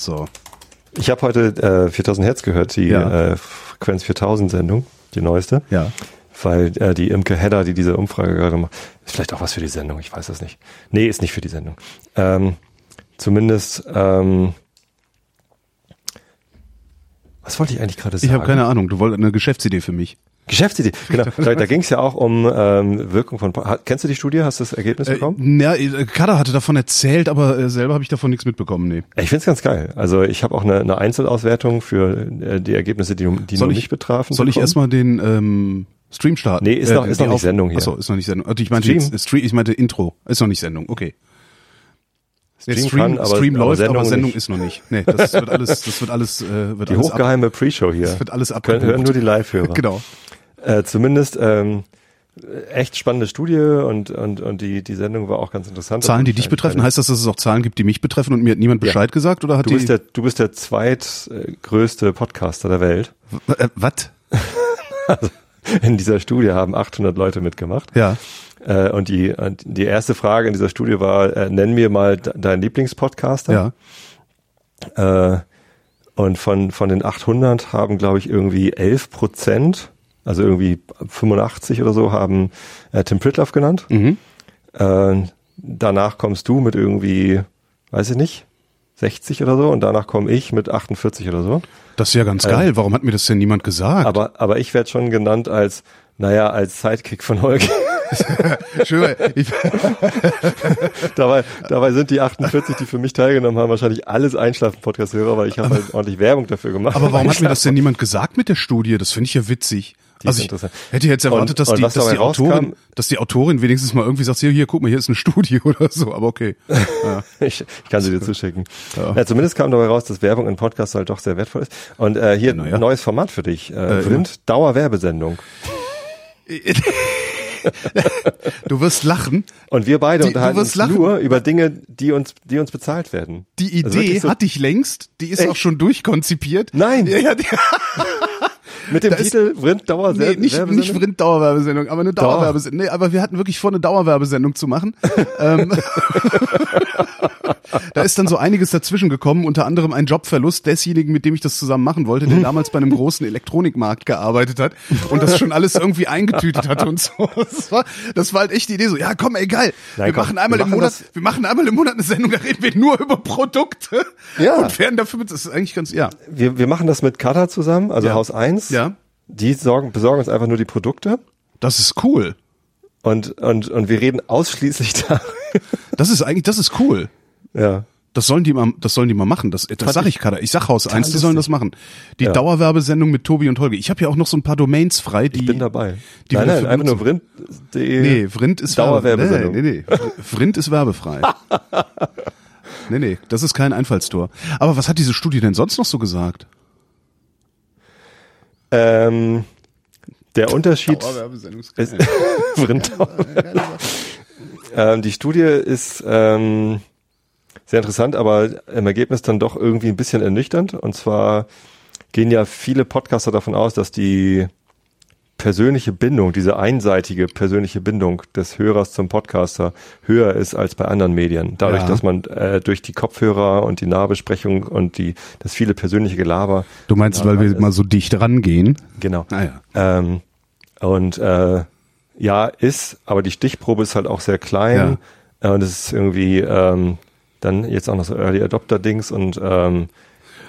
So. Ich habe heute äh, 4000 Hertz gehört, die Ja. äh, Frequenz 4000 Sendung, die neueste. Ja. Weil äh, die Imke Hedder, die diese Umfrage gerade macht, ist vielleicht auch was für die Sendung, ich weiß das nicht. Nee, ist nicht für die Sendung. Ähm, zumindest, ähm, was wollte ich eigentlich gerade sagen? Ich habe keine Ahnung. Du wolltest eine Geschäftsidee für mich. Geschäftsidee, genau. Da, da ging es ja auch um ähm, Wirkung von. Kennst du die Studie? Hast du das Ergebnis Äh, bekommen? ja, äh, Kader hatte davon erzählt, aber äh, selber habe ich davon nichts mitbekommen. Nee. Ich find's ganz geil. Also ich habe auch eine, eine Einzelauswertung für äh, die Ergebnisse, die, die Soll nur ich- nicht betrafen. Soll ich bekommen. erstmal den ähm, Stream starten? Nee, ist noch- ist die noch nicht Auf- Sendung hier. Achso, ist noch nicht Sendung. Also ich meinte Stream? jetzt, Stream, ich meinte Intro. Ist noch nicht Sendung. Okay. Stream Stream, kann, aber- Stream aber läuft, Sendung aber Sendung ist noch nicht. Nee, das wird alles, das wird alles, äh, wird Die alles hochgeheime Pre-Show hier. das wird alles Können, abgebucht. hören nur die Live-Hörer. Genau. Äh, zumindest ähm, echt spannende Studie und, und, und die, die Sendung war auch ganz interessant. Zahlen, die Und dich betreffen, heißt das, dass es auch Zahlen gibt, die mich betreffen und mir hat niemand Ja. Bescheid gesagt oder hat Du bist der, du bist der zweitgrößte Podcaster der Welt. Äh, Was? In dieser Studie haben 800 Leute mitgemacht. Ja. Äh, und die, und die erste Frage in dieser Studie war, äh, nenn mir mal de deinen Lieblingspodcaster. Ja. Äh, und von, von den 800 haben, glaube ich, irgendwie 11 Prozent, also irgendwie 85 oder so, haben äh, Tim Pritloff genannt. Mhm. Äh, danach kommst du mit irgendwie, weiß ich nicht, 60 oder so. Und danach komme ich mit 48 oder so. Das ist ja ganz geil. Warum hat mir das denn niemand gesagt? Aber, aber ich werde schon genannt als, naja, als Sidekick von Holger. Schön, dabei, dabei sind die 48, die für mich teilgenommen haben, wahrscheinlich alles Einschlafen-Podcast-Hörer, weil ich habe halt ordentlich Werbung dafür gemacht. aber warum hat mir das denn niemand gesagt mit der Studie? Das finde ich ja witzig. Die also ist ich interessant. hätte jetzt erwartet, Und- dass, die, dass, die Autorin, dass die Autorin wenigstens mal irgendwie sagt, hier, hier, guck mal, hier ist eine Studie oder so, aber okay. Ja. Ich, ich kann sie dir zuschicken. Ja. Ja. zumindest kam dabei raus, dass Werbung in Podcasts halt doch sehr wertvoll ist. Und äh, hier Na ja. ein neues Format für dich. Äh, Äh, Vrind, Dauerwerbesendung. Du wirst lachen. Und wir beide Die- unterhalten uns lachen. nur über Dinge, die uns, die uns bezahlt werden. Die Also Idee wirklich so hatte ich längst, die ist Echt? auch schon durchkonzipiert. Nein. Ja, ja, Mit dem da Titel Vrind Dauer nee, nicht, nicht Vrind Dauerwerbesendung, aber eine. Dauerwerbesendung. Nee, aber wir hatten wirklich vor, eine Dauerwerbesendung zu machen. ähm, da ist dann so einiges dazwischen gekommen, unter anderem ein Jobverlust desjenigen, mit dem ich das zusammen machen wollte, der damals bei einem großen Elektronikmarkt gearbeitet hat und das schon alles irgendwie eingetütet hatte und so. Das war, das war halt echt die Idee so, ja komm, ey geil, Nein, wir komm, machen einmal wir im machen Monat, das- wir machen einmal im Monat eine Sendung, da reden wir nur über Produkte Ja. und werden dafür, mit- das ist eigentlich ganz, ja. Wir, wir machen das mit Kata zusammen, also Ja. Haus 1. Ja. Die sorgen, besorgen uns einfach nur die Produkte Das ist cool. und, und, und wir reden ausschließlich da. Das ist eigentlich, das ist cool. ja. Das sollen die mal, das sollen die mal machen. Das, das sag ich gerade. Ich sag Haus 1, die sollen das machen. Die Ja. Dauerwerbesendung mit Tobi und Holger. Ich habe ja auch noch so ein paar Domains frei, die. Ich bin dabei. Die nein, nein, einfach nur. Vrind.de. Nee, Vrind ist Dauerwerbesendung. Nee, nee, nee. Vrind ist werbefrei. nee, nee, das ist kein Einfallstor. Aber was hat diese Studie denn sonst noch so gesagt? Ähm, der Unterschied ist ähm, die Studie ist ähm, sehr interessant, aber im Ergebnis dann doch irgendwie ein bisschen ernüchternd. Und zwar gehen ja viele Podcaster davon aus, dass die persönliche Bindung, diese einseitige persönliche Bindung des Hörers zum Podcaster höher ist als bei anderen Medien. Dadurch, Ja. dass man äh, durch die Kopfhörer und die Nahbesprechung und die das viele persönliche Gelaber Du meinst, weil wir mal so dicht rangehen? genau. Naja. Ähm, und äh, ja, ist, aber die Stichprobe ist halt auch sehr klein. Äh, und es ist irgendwie ähm, dann jetzt auch noch so Early Adopter-Dings und ähm,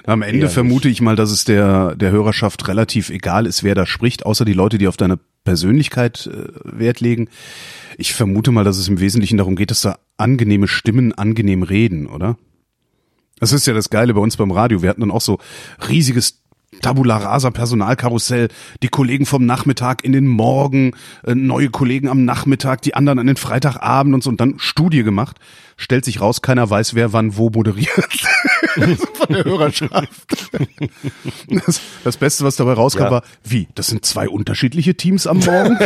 Am Ende vermute ich mal, dass es der, der Hörerschaft relativ egal ist, wer da spricht, außer die Leute, die auf deine Persönlichkeit äh, Wert legen. Ich vermute mal, dass es im Wesentlichen darum geht, dass da angenehme Stimmen angenehm reden, oder? Das ist ja das Geile bei uns beim Radio. Wir hatten dann auch so riesiges Tabula rasa Personalkarussell, die Kollegen vom Nachmittag in den Morgen, äh, neue Kollegen am Nachmittag, die anderen an den Freitagabend und so und dann Studie gemacht. Stellt sich raus, keiner weiß, wer wann wo moderiert. Von der Hörerschaft. Das, das Beste, was dabei rauskam, Ja. war, wie? Das sind zwei unterschiedliche Teams am Morgen?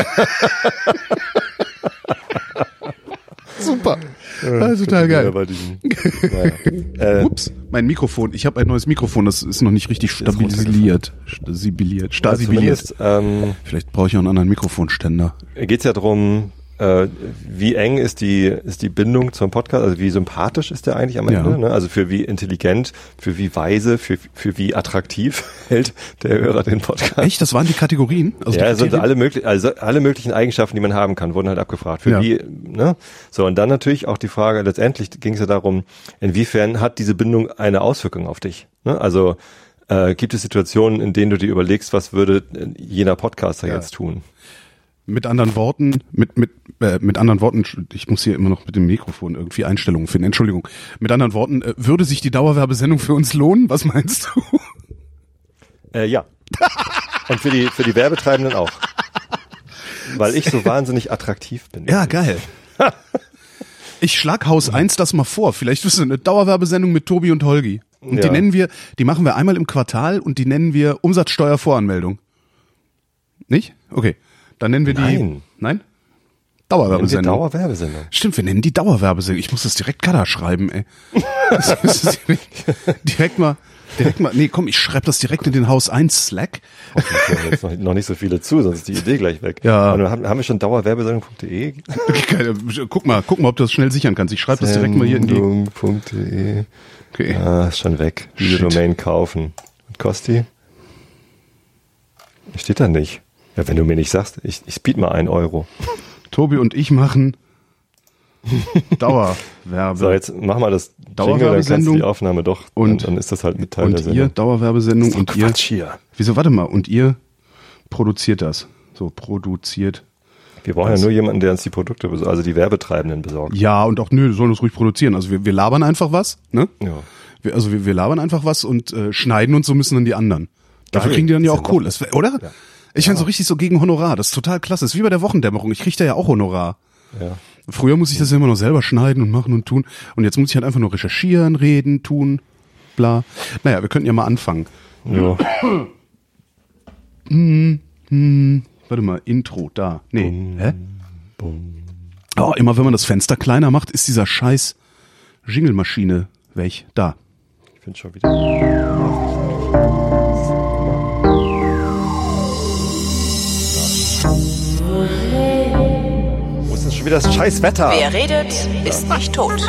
Super. Ja, total geil. Bei diesem, naja. äh, Ups, mein Mikrofon. Ich habe ein neues Mikrofon, das ist noch nicht richtig stabilisiert. Stabiliert. Stabiliert. zumindest ähm, Vielleicht brauche ich auch einen anderen Mikrofonständer. geht es ja darum, äh, wie eng ist die, ist die Bindung zum Podcast, also wie sympathisch ist der eigentlich am Ende, Ja. ne? also für wie intelligent, für wie weise, für, für wie attraktiv hält der Hörer den Podcast. Echt? Das waren die Kategorien? Also ja, sind Kriterien? alle möglichen, also alle möglichen Eigenschaften, die man haben kann, wurden halt abgefragt. Für Ja. wie, ne? So, und dann natürlich auch die Frage, letztendlich ging es ja darum, inwiefern hat diese Bindung eine Auswirkung auf dich? Ne? Also äh, gibt es Situationen, in denen du dir überlegst, was würde äh, jener Podcaster Ja. jetzt tun? Mit anderen Worten, mit, mit, äh, mit anderen Worten, ich muss hier immer noch mit dem Mikrofon irgendwie Einstellungen finden, Entschuldigung. Mit anderen Worten, äh, würde sich die Dauerwerbesendung für uns lohnen? Was meinst du? Äh, ja. Und für die, für die Werbetreibenden auch. Weil ich so wahnsinnig attraktiv bin. Ja, geil. Ich schlag Haus 1 das mal vor. Vielleicht ist es eine Dauerwerbesendung mit Tobi und Holgi. Und die Ja. nennen wir, die machen wir einmal im Quartal und die nennen wir Umsatzsteuervoranmeldung. Nicht? Okay. Dann nennen wir die. Nein. Nein? Dauerwerbesendung. Dauerwerbesendung. Stimmt, wir nennen die Dauerwerbesendung. Ich muss das direkt Kada schreiben, ey. Direkt, mal, direkt mal, nee, komm, ich schreibe das direkt in den Haus 1 Slack. Hören jetzt noch, noch nicht so viele zu, sonst ist die Idee gleich weg. Ja. Und haben, haben wir schon dauerwerbesendung.de? Guck mal, guck mal, ob du das schnell sichern kannst. Ich schreibe das direkt mal hier in die. Okay. Ah, ist schon weg. Diese. Domain kaufen. Und Kosti? Steht da nicht. Ja, wenn du mir nicht sagst, ich, ich speed mal einen Euro. Tobi und ich machen Dauerwerbe. So, jetzt mach mal das Jingle, dann kannst du Dauerwerbesendung. die Aufnahme doch. Und- dann ist das halt mit Teil der und Sendung. ihr Dauerwerbesendung und ihr. Quatsch hier. Wieso, warte mal, und ihr produziert das. So, produziert. Wir brauchen ja nur jemanden, der uns die Produkte, besorgt, also die Werbetreibenden besorgt. Ja, und auch, nö, sollen das ruhig produzieren. Also wir, wir labern einfach was, ne? Ja. Wir, also wir, wir labern einfach was und äh, schneiden und so müssen dann die anderen. Dafür Geil. kriegen die dann ja auch Kohle, Das wär- oder? Ja. Ich fand so richtig so gegen Honorar. Das ist total klasse. Das ist wie bei der Wochendämmerung. Ich krieg da ja auch Honorar. Ja. Früher muss ich das ja immer noch selber schneiden und machen und tun. Und jetzt muss ich halt einfach nur recherchieren, reden, tun, bla. Naja, wir könnten ja mal anfangen. ja. Warte mal, Intro, da. Nee. Hä? Oh, immer wenn man das Fenster kleiner macht, ist dieser scheiß Jingle-Maschine weg. Da. Ich finde schon wieder. Schon wieder das scheiß Wetter? Wer redet, ist nicht tot.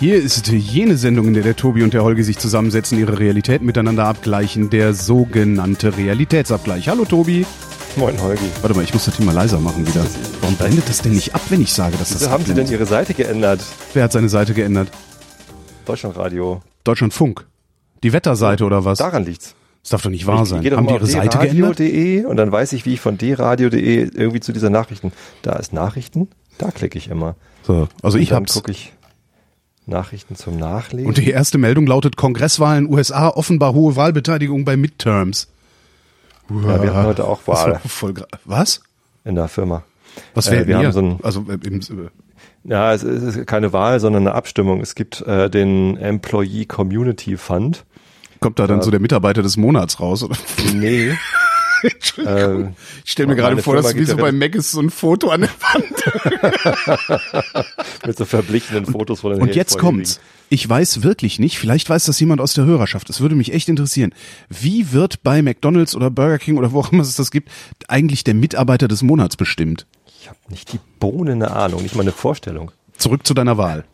Hier ist jene Sendung, in der der Tobi und der Holgi sich zusammensetzen, ihre Realität miteinander abgleichen, der sogenannte Realitätsabgleich. Hallo Tobi. Moin Holgi. Warte mal, ich muss das mal leiser machen wieder. Warum blendet das denn nicht ab, wenn ich sage, dass das Wieso haben Sie denn? Ihre Seite geändert? Wer hat seine Seite geändert? Deutschlandradio. Deutschlandfunk. Die Wetterseite oder was? Daran liegt's. Das darf doch nicht wahr sein. Ich Haben die ihre Seite geändert? und dann weiß ich, wie ich von dradio.de irgendwie zu dieser Nachrichten. Da ist Nachrichten, da klicke ich immer. So, also ich und dann hab's. gucke ich Nachrichten zum Nachlesen. Und die erste Meldung lautet Kongresswahlen USA offenbar hohe Wahlbeteiligung bei Midterms. ja, wir hatten heute auch Wahl Was? in der Firma. Was Äh, wäre wir wir haben so ein- also äh, im, äh, Ja, es ist es ist keine Wahl, sondern eine Abstimmung. Es gibt äh, den Employee Community Fund. Kommt da dann so der Mitarbeiter des Monats raus? Oder? Nee. Entschuldigung. ähm, ich stelle mir gerade vor, Firma dass wie so bei Mac ist so ein Foto an der Wand. mit so verblichenen Fotos von den Und jetzt kommt's. Ich weiß wirklich nicht, vielleicht weiß das jemand aus der Hörerschaft. Es würde mich echt interessieren. Wie wird bei McDonald's oder Burger King oder wo auch immer es das gibt, eigentlich der Mitarbeiter des Monats bestimmt? Ich habe nicht die Bohne eine Ahnung, nicht mal eine Vorstellung. Zurück zu deiner Wahl.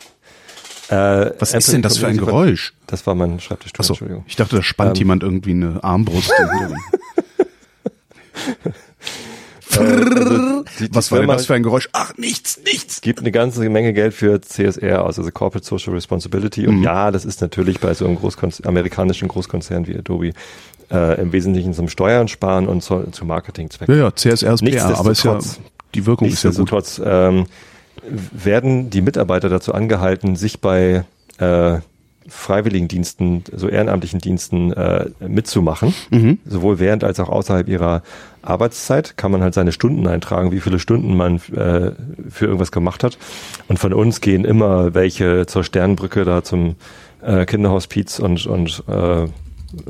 Äh, Was Apple ist denn das für ein Geräusch? Das war mein Schreibtischstuhl, Achso, Entschuldigung. ich dachte, da spannt Ähm. jemand irgendwie eine Armbrust. Äh, also die, die Was war denn das für ein Geräusch? Ach, nichts, nichts. gibt eine ganze Menge Geld für CSR aus, also Corporate Social Responsibility. Mhm. Und ja, das ist natürlich bei so einem Großkonz amerikanischen Großkonzern wie Adobe äh, im Wesentlichen zum Steuern sparen und zu, zu Marketingzwecken. Ja, ja, CSR ist PR, aber ist ja, die Wirkung ist ja gut. Nichtsdestotrotz ähm, werden die Mitarbeiter dazu angehalten, sich bei äh, Freiwilligendiensten, so ehrenamtlichen Diensten äh, mitzumachen. Mhm. Sowohl während als auch außerhalb ihrer Arbeitszeit kann man halt seine Stunden eintragen, wie viele Stunden man äh, für irgendwas gemacht hat. Und von uns gehen immer welche zur Sternbrücke da zum äh, Kinderhospiz und, und äh,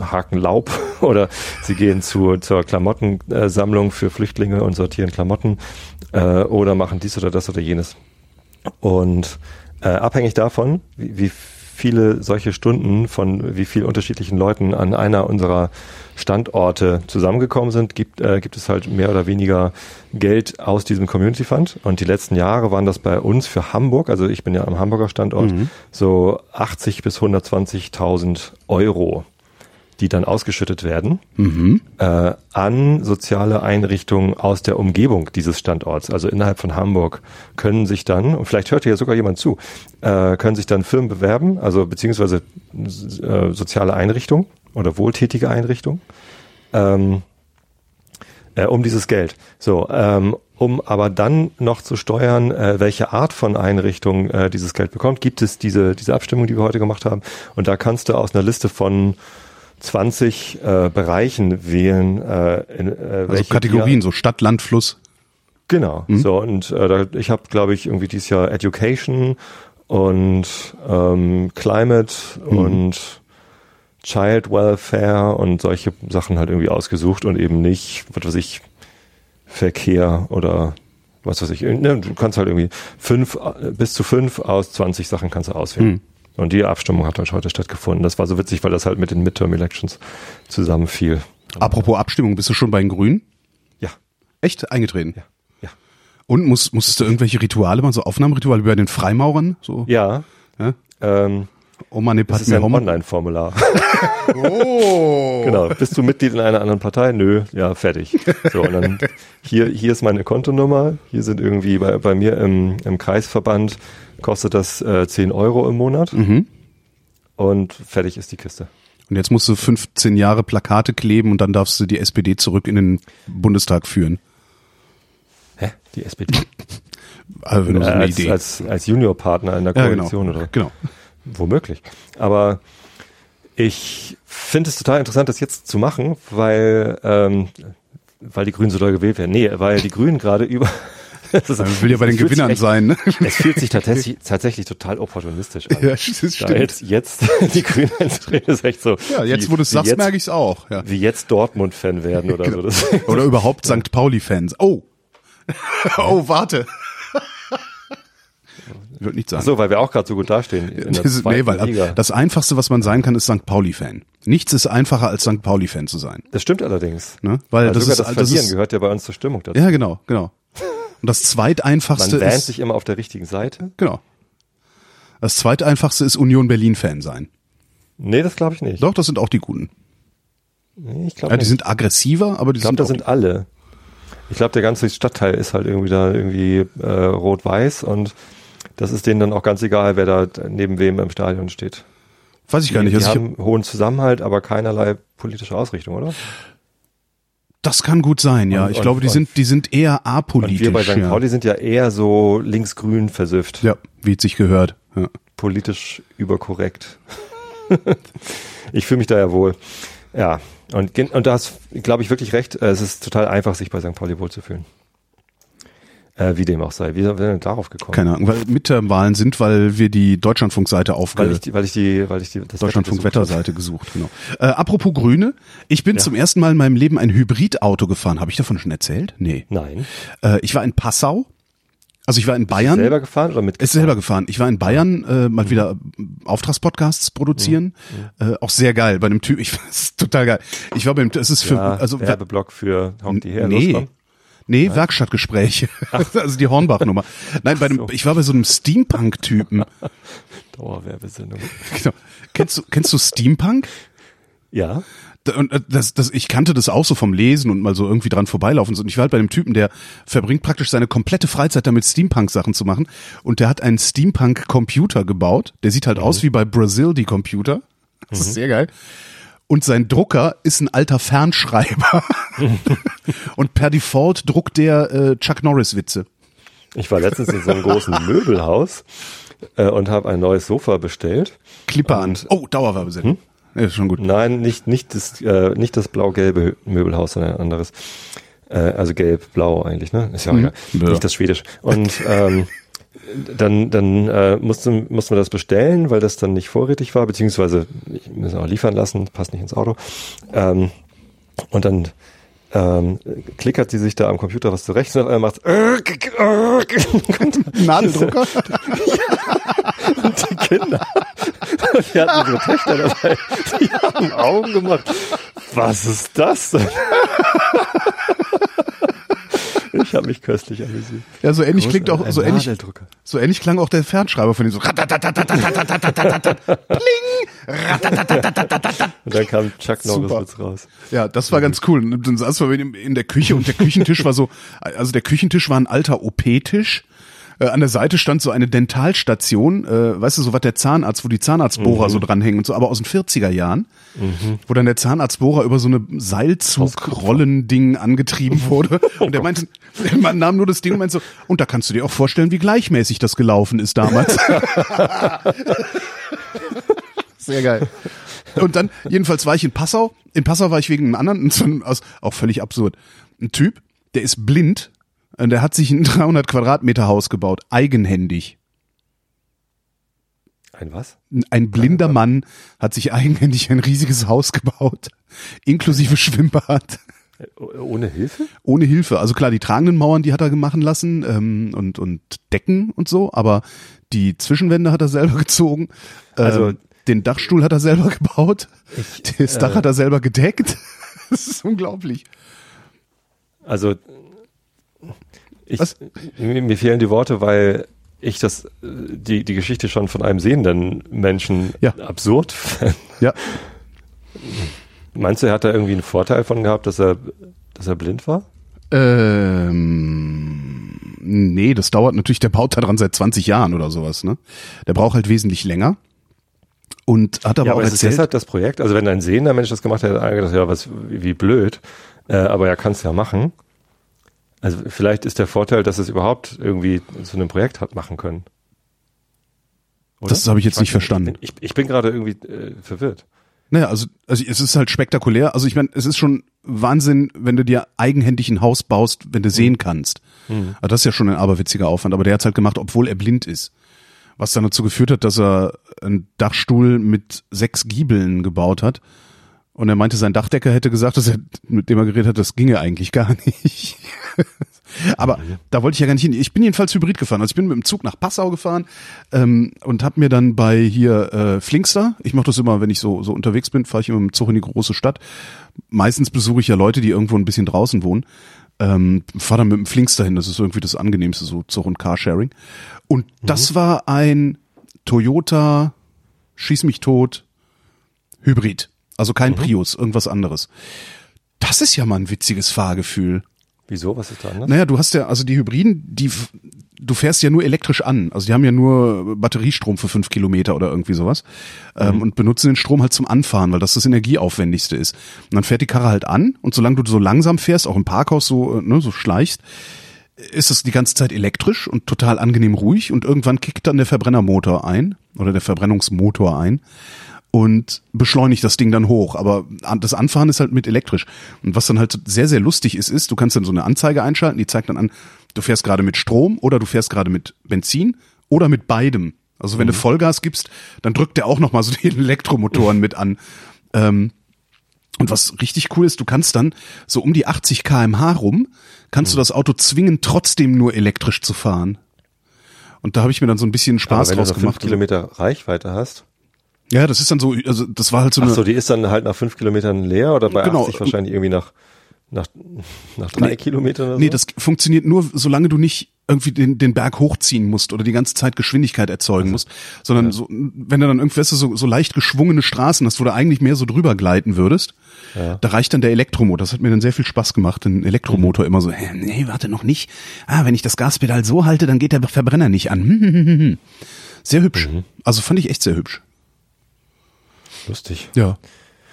haken Laub oder sie gehen zu, zur Klamottensammlung für Flüchtlinge und sortieren Klamotten äh, oder machen dies oder das oder jenes. Und äh, abhängig davon, wie, wie viele solche Stunden von wie viel unterschiedlichen Leuten an einer unserer Standorte zusammengekommen sind, gibt, äh, gibt es halt mehr oder weniger Geld aus diesem Community Fund. Und die letzten Jahre waren das bei uns für Hamburg, also ich bin ja am Hamburger Standort, mhm. so 80 bis 120.000 Euro die dann ausgeschüttet werden mhm. äh, an soziale Einrichtungen aus der Umgebung dieses Standorts. Also innerhalb von Hamburg können sich dann, und vielleicht hört hier sogar jemand zu, äh, können sich dann Firmen bewerben, also beziehungsweise äh, soziale Einrichtungen oder wohltätige Einrichtungen, ähm, äh, um dieses Geld. So, ähm, um aber dann noch zu steuern, äh, welche Art von Einrichtung äh, dieses Geld bekommt, gibt es diese, diese Abstimmung, die wir heute gemacht haben. Und da kannst du aus einer Liste von 20 äh, Bereichen wählen. Äh, in, äh, also Kategorien, so Stadt, Land, Fluss. Genau. Mhm. So und äh, da, ich habe, glaube ich, irgendwie dieses Jahr Education und ähm, Climate mhm. und Child Welfare und solche Sachen halt irgendwie ausgesucht und eben nicht, was weiß ich, Verkehr oder was weiß ich. Ne, du kannst halt irgendwie fünf bis zu fünf aus 20 Sachen kannst du auswählen. Mhm. Und die Abstimmung hat halt heute stattgefunden. Das war so witzig, weil das halt mit den Midterm-Elections zusammenfiel. Apropos Abstimmung, bist du schon bei den Grünen? Ja. Echt eingetreten? Ja. ja. Und muss, musstest du irgendwelche Rituale machen, so Aufnahmerituale wie bei den Freimaurern? So? Ja. ja? Ähm, Oma ne Das ist ein Online-Formular. oh. Genau. Bist du Mitglied in einer anderen Partei? Nö. Ja, fertig. So, und dann hier, hier ist meine Kontonummer. Hier sind irgendwie bei, bei mir im, im Kreisverband kostet das äh, 10 Euro im Monat. Mhm. Und fertig ist die Kiste. Und jetzt musst du 15 Jahre Plakate kleben und dann darfst du die SPD zurück in den Bundestag führen. Hä? Die SPD? also, wenn du so eine als, Idee. Als, als Juniorpartner in der Koalition ja, genau. oder? Genau. Womöglich. Aber ich finde es total interessant, das jetzt zu machen, weil, ähm, weil die Grünen so doll gewählt werden. Nee, weil die Grünen gerade über das Man will ja bei den Gewinnern echt, sein. Ne? Es fühlt sich tatsächlich, tatsächlich total opportunistisch an. Ja, das stimmt. Jetzt, jetzt die Grünen einzutreten, ist echt so. Ja, jetzt, wie, wo du es sagst, merke ich es auch. Ja. Wie jetzt Dortmund-Fan werden oder genau. so. Das oder überhaupt St. Pauli-Fans. Oh. oh, warte. Ich würde nicht sagen. Ach so, weil wir auch gerade so gut dastehen. In der das, nee, weil Liga. das Einfachste, was man sein kann, ist St. Pauli-Fan. Nichts ist einfacher, als St. Pauli-Fan zu sein. Das stimmt allerdings. Ne? Weil, weil das sogar ist, das Verlieren ist, gehört ja bei uns zur Stimmung dazu. Ja, genau, genau. Und das zweiteinfachste Man ist. sich immer auf der richtigen Seite. Genau. Das zweiteinfachste ist Union Berlin-Fan sein. Nee, das glaube ich nicht. Doch, das sind auch die Guten. Nee, ich glaube ja, die sind aggressiver, aber die ich glaub, sind. Ich glaube, das sind alle. Ich glaube, der ganze Stadtteil ist halt irgendwie da irgendwie äh, rot-weiß und das ist denen dann auch ganz egal, wer da neben wem im Stadion steht. Weiß ich gar nicht. Die, also die haben hohen Zusammenhalt, aber keinerlei politische Ausrichtung, oder? Das kann gut sein, ja. Und, ich glaube, die sind, die sind eher apolitisch. Und wir bei St. Ja. Pauli sind ja eher so linksgrün versüfft. Ja, wie es sich gehört. Ja. Politisch überkorrekt. ich fühle mich da ja wohl. Ja, und, und da hast, glaube ich, wirklich recht. Es ist total einfach, sich bei St. Pauli wohlzufühlen. Äh, wie dem auch sei. Wie sind wir denn darauf gekommen? Keine Ahnung, weil Midterm-Wahlen sind, weil wir die Deutschlandfunkseite aufge... Weil ich die, weil ich die, weil ich die, Deutschlandfunk-Wetterseite gesucht, genau. Äh, apropos Grüne, ich bin ja. zum ersten Mal in meinem Leben ein Hybridauto gefahren. Habe ich davon schon erzählt? Nee. Nein. Äh, ich war in Passau. Also ich war in Bayern. Selber gefahren oder mit? Ist selber gefahren. Ich war in Bayern, äh, mal mhm. wieder Auftragspodcasts produzieren. Mhm. Äh, auch sehr geil. Bei einem Typ, ich ist total geil. Ich war beim, es ist für, ja, also Werbeblock für Honk die her. Nee, Nee, Nein? Werkstattgespräche. also die Hornbach-Nummer. Nein, bei einem, so. ich war bei so einem Steampunk-Typen. Dauerwerbesendung. Genau. Kennst du, kennst du Steampunk? Ja. Und äh, das, das, ich kannte das auch so vom Lesen und mal so irgendwie dran vorbeilaufen. Und ich war halt bei dem Typen, der verbringt praktisch seine komplette Freizeit damit, Steampunk-Sachen zu machen. Und der hat einen Steampunk-Computer gebaut. Der sieht halt mhm. aus wie bei Brazil, die Computer. Das mhm. ist sehr geil und sein Drucker ist ein alter Fernschreiber. und per Default druckt der äh, Chuck Norris Witze. Ich war letztens in so einem großen Möbelhaus äh, und habe ein neues Sofa bestellt. Clipper an. Oh, Dauerwerbesendung. Hm? Ja, ist schon gut. Nein, nicht, nicht das, äh, nicht das blau-gelbe Möbelhaus, sondern ein anderes. Äh, also gelb-blau eigentlich, ne? Ist ja auch mhm. egal. Ja. Nicht das Schwedisch. Und ähm, dann, dann äh, musste, musste man das bestellen, weil das dann nicht vorrätig war, beziehungsweise ich muss auch liefern lassen, passt nicht ins Auto. Ähm, und dann ähm, klickert sie sich da am Computer was zurecht und auf einmal macht Nadeldrucker? und die Kinder, wir hatten unsere Töchter dabei, die haben Augen gemacht. Was ist das denn? ich habe mich köstlich amüsiert. Ja, so ähnlich klingt auch so ähnlich, so ähnlich klang auch der Fernschreiber von ihm so. Pling! Und dann kam Chuck Norris raus. Ja, das war ganz cool. Dann saß man in der Küche und der Küchentisch war so, also der Küchentisch war ein alter OP-Tisch äh, an der Seite stand so eine Dentalstation, äh, weißt du, so was der Zahnarzt, wo die Zahnarztbohrer so dranhängen und so, aber aus den 40er Jahren, wo dann der Zahnarztbohrer über so eine Seilzug-Rollending angetrieben wurde. Und der meinte, der nahm nur das Ding und meinte so, und da kannst du dir auch vorstellen, wie gleichmäßig das gelaufen ist damals. Sehr geil. Und dann, jedenfalls war ich in Passau. In Passau war ich wegen einem anderen, auch völlig absurd. Ein Typ, der ist blind, und der hat sich ein 300 Quadratmeter Haus gebaut, eigenhändig. Ein was? Ein blinder Mann hat sich eigenhändig ein riesiges Haus gebaut, inklusive Schwimmbad, Äh, Ohne Hilfe? ohne Hilfe. Also klar, die tragenden Mauern, die hat er machen lassen ähm, und, und Decken und so, aber die Zwischenwände hat er selber gezogen. Ähm, Also- den Dachstuhl hat er selber gebaut, das Dach äh, hat er selber gedeckt. Das ist unglaublich. Also ich, mir, mir fehlen die Worte, weil ich das äh, die die Geschichte schon von einem sehenden Menschen Ja. absurd. Ja, Meinst du, er hat da irgendwie einen Vorteil von gehabt, dass er dass er blind war? Ähm, nee, das dauert natürlich, der baut daran seit 20 Jahren oder sowas, ne? Der braucht halt wesentlich länger. Und hat aber ja, auch aber ist erzählt, deshalb das Projekt. Also wenn ein sehender Mensch das gemacht hätte, hätte einer gedacht, ja, was wie wie blöd. Äh, aber er kann es ja machen. Also vielleicht ist der Vorteil, dass es überhaupt irgendwie zu einem Projekt hat machen können. Oder? Das habe ich jetzt weiß nicht verstanden. Ich, ich bin gerade irgendwie äh, verwirrt. naja, also, also es ist halt spektakulär. Also ich meine, es ist schon Wahnsinn, wenn du dir eigenhändig ein Haus baust, wenn du sehen kannst. Also das ist ja schon ein aberwitziger Aufwand, aber der hat's halt gemacht, obwohl er blind ist. Was dann dazu geführt hat, dass er einen Dachstuhl mit sechs Giebeln gebaut hat. Und er meinte, sein Dachdecker hätte gesagt, dass er, mit dem er geredet hat, das ginge eigentlich gar nicht. Aber da wollte ich ja gar nicht hin. Ich bin jedenfalls Hybrid gefahren. Also ich bin mit dem Zug nach Passau gefahren ähm, und habe mir dann bei hier äh, Flinkster, ich mache das immer, wenn ich so, so unterwegs bin, fahre ich immer mit dem Zug in die große Stadt. Meistens besuche ich ja Leute, die irgendwo ein bisschen draußen wohnen. Ähm, fahre dann mit dem Flinkster hin, das ist irgendwie das angenehmste, so Zug und Carsharing. Und das war ein Toyota, schieß mich tot, Hybrid. Also kein Prius, irgendwas anderes. Das ist ja mal ein witziges Fahrgefühl. Wieso? Was ist da anders? Naja, du hast ja, also die Hybriden, die, du fährst ja nur elektrisch an. Also die haben ja nur Batteriestrom für fünf Kilometer oder irgendwie sowas. Ähm, und benutzen den Strom halt zum Anfahren, weil das das energieaufwendigste ist. Und dann fährt die Karre halt an und solange du so langsam fährst, auch im Parkhaus so, äh, ne, so schleichst, ist es die ganze Zeit elektrisch und total angenehm ruhig und irgendwann kickt dann der Verbrennermotor ein oder der Verbrennungsmotor ein und beschleunigt das Ding dann hoch. Aber das Anfahren ist halt mit elektrisch. Und was dann halt sehr, sehr lustig ist, ist, du kannst dann so eine Anzeige einschalten, die zeigt dann an, du fährst gerade mit Strom oder du fährst gerade mit Benzin oder mit beidem. Also wenn du Vollgas gibst, dann drückt der auch nochmal so die Elektromotoren mit an. Ähm, und was richtig cool ist, du kannst dann so um die 80 kmh rum, kannst du das Auto zwingen, trotzdem nur elektrisch zu fahren. Und da habe ich mir dann so ein bisschen Aber Spaß wenn du draus noch fünf gemacht. Kilometer Reichweite hast. Ja, das ist dann so, also das war halt so Ach eine. so, die ist dann halt nach fünf Kilometern leer oder bei Genau. 80 wahrscheinlich irgendwie nach, nach, nach drei Nee. Kilometern oder so? Nee, das funktioniert nur, solange du nicht irgendwie den, den Berg hochziehen musst oder die ganze Zeit Geschwindigkeit erzeugen musst, sondern so, wenn du dann irgendwie weißt du, so, so leicht geschwungene Straßen hast, wo du eigentlich mehr so drüber gleiten würdest, Ja. da reicht dann der Elektromotor. Das hat mir dann sehr viel Spaß gemacht, den Elektromotor immer so, hä, nee, warte noch nicht. Ah, wenn ich das Gaspedal so halte, dann geht der Verbrenner nicht an. Sehr hübsch. Also fand ich echt sehr hübsch. Lustig. Ja.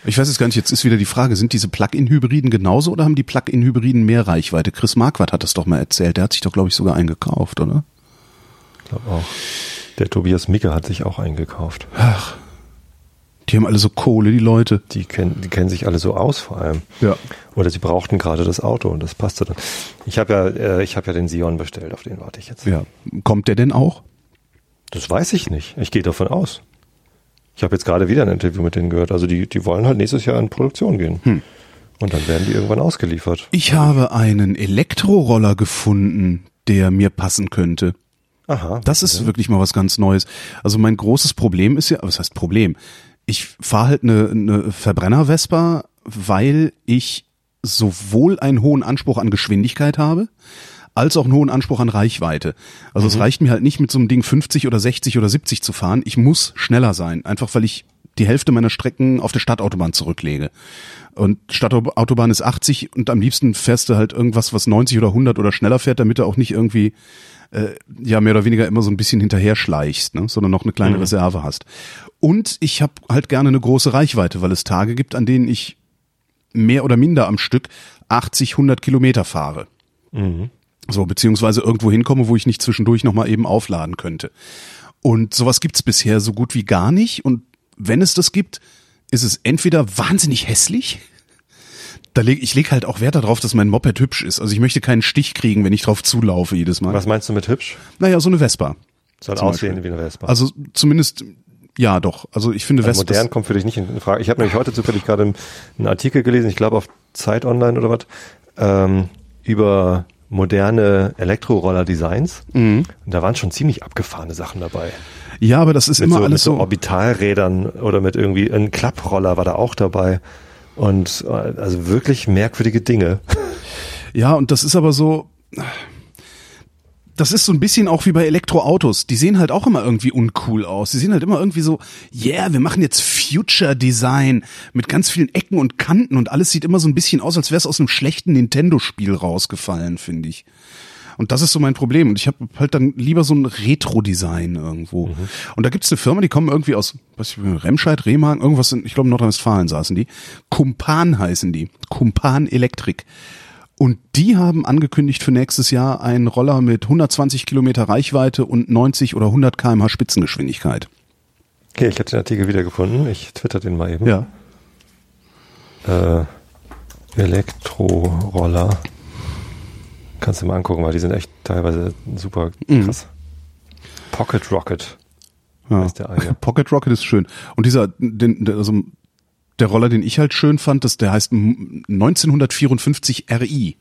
Ich weiß jetzt gar nicht, jetzt ist wieder die Frage, sind diese Plug-in-Hybriden genauso oder haben die Plug-in-Hybriden mehr Reichweite? Chris Marquardt hat das doch mal erzählt. Der hat sich doch, glaube ich, sogar eingekauft, oder? Ich glaube auch. Der Tobias Micke hat sich auch eingekauft. Ach, die haben alle so Kohle, die Leute. Die kennen, die kennen sich alle so aus vor allem. Ja. Oder sie brauchten gerade das Auto und das passte dann. Ich habe ja, äh, ich habe ja den Sion bestellt, auf den warte ich jetzt. Ja. Kommt der denn auch? Das weiß ich nicht. Ich gehe davon aus. Ich habe jetzt gerade wieder ein Interview mit denen gehört. Also die, die wollen halt nächstes Jahr in Produktion gehen. Hm. Und dann werden die irgendwann ausgeliefert. Ich habe einen Elektroroller gefunden, der mir passen könnte. Aha. Das ist wirklich mal was ganz Neues. Also mein großes Problem ist ja, was heißt Problem? Ich fahre halt eine, eine Verbrenner-Vespa, weil ich sowohl einen hohen Anspruch an Geschwindigkeit habe, als auch einen hohen Anspruch an Reichweite. Also es reicht mir halt nicht mit so einem Ding 50 oder 60 oder 70 zu fahren. Ich muss schneller sein, einfach weil ich die Hälfte meiner Strecken auf der Stadtautobahn zurücklege. Und Stadtautobahn ist 80 und am liebsten fährst du halt irgendwas, was 90 oder 100 oder schneller fährt, damit du auch nicht irgendwie äh, ja mehr oder weniger immer so ein bisschen hinterher schleichst, ne? sondern noch eine kleine Reserve hast. Und ich habe halt gerne eine große Reichweite, weil es Tage gibt, an denen ich mehr oder minder am Stück 80, 100 Kilometer fahre. So, beziehungsweise irgendwo hinkomme, wo ich nicht zwischendurch nochmal eben aufladen könnte. Und sowas gibt's bisher so gut wie gar nicht. Und wenn es das gibt, ist es entweder wahnsinnig hässlich. Da leg, ich leg halt auch Wert darauf, dass mein Moped hübsch ist. Also ich möchte keinen Stich kriegen, wenn ich drauf zulaufe jedes Mal. Was meinst du mit hübsch? Naja, so eine Vespa. Soll aussehen Beispiel. wie eine Vespa. Also zumindest, ja doch. Also ich finde Also Vespa. modern kommt für dich nicht in Frage. Ich habe nämlich heute zufällig gerade einen- einen Artikel gelesen, ich glaube auf Zeit Online oder was, ähm, über moderne Elektroroller-Designs. Mhm. Und da waren schon ziemlich abgefahrene Sachen dabei. Ja, aber das ist Mit immer so, alles mit so so. Orbitalrädern oder mit irgendwie ein Klapproller war da auch dabei. Und äh, also wirklich merkwürdige Dinge. Ja, und das ist aber so. Das ist so ein bisschen auch wie bei Elektroautos. Die sehen halt auch immer irgendwie uncool aus. Die sehen halt immer irgendwie so, yeah, wir machen jetzt Future Design mit ganz vielen Ecken und Kanten und alles sieht immer so ein bisschen aus, als wäre es aus einem schlechten Nintendo-Spiel rausgefallen, finde ich. Und das ist so mein Problem. Und ich habe halt dann lieber so ein Retro-Design irgendwo. Und da gibt's eine Firma, die kommen irgendwie aus, was ich, Remscheid, Remagen, irgendwas in, ich glaube, Nordrhein-Westfalen saßen die. Kumpan heißen die. Kumpan Elektrik. Und die haben angekündigt für nächstes Jahr einen Roller mit 120 Kilometer Reichweite und 90 oder 100 kmh Spitzengeschwindigkeit. Okay, ich habe den Artikel wiedergefunden. Ich twitter den mal eben. Ja. Äh, Elektroroller. Kannst du mal angucken, weil die sind echt teilweise super Mhm. krass. Pocket Rocket. ja. Pocket Rocket ist schön. Und dieser, den, der, also der Roller, den ich halt schön fand, das, der heißt 1954 RI.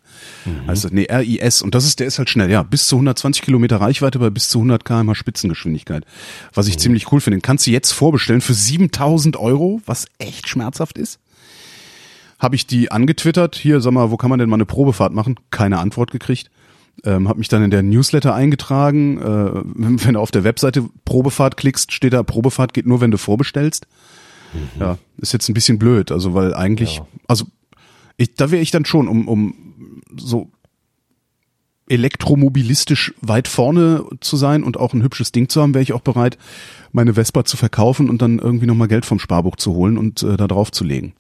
Also, nee, RIS. Und das ist, der ist halt schnell, ja. Bis zu 120 Kilometer Reichweite bei bis zu 100 kmh Spitzengeschwindigkeit. Was ich ziemlich cool finde. Den kannst du jetzt vorbestellen für 7000 Euro, was echt schmerzhaft ist. Habe ich die angetwittert. Hier, sag mal, wo kann man denn mal eine Probefahrt machen? Keine Antwort gekriegt. Ähm, habe mich dann in der Newsletter eingetragen. Äh, wenn du auf der Webseite Probefahrt klickst, steht da, Probefahrt geht nur, wenn du vorbestellst. Ja, ist jetzt ein bisschen blöd, also weil eigentlich, Ja. also ich, da wäre ich dann schon, um, um so elektromobilistisch weit vorne zu sein und auch ein hübsches Ding zu haben, wäre ich auch bereit, meine Vespa zu verkaufen und dann irgendwie nochmal Geld vom Sparbuch zu holen und äh, da drauf zu legen.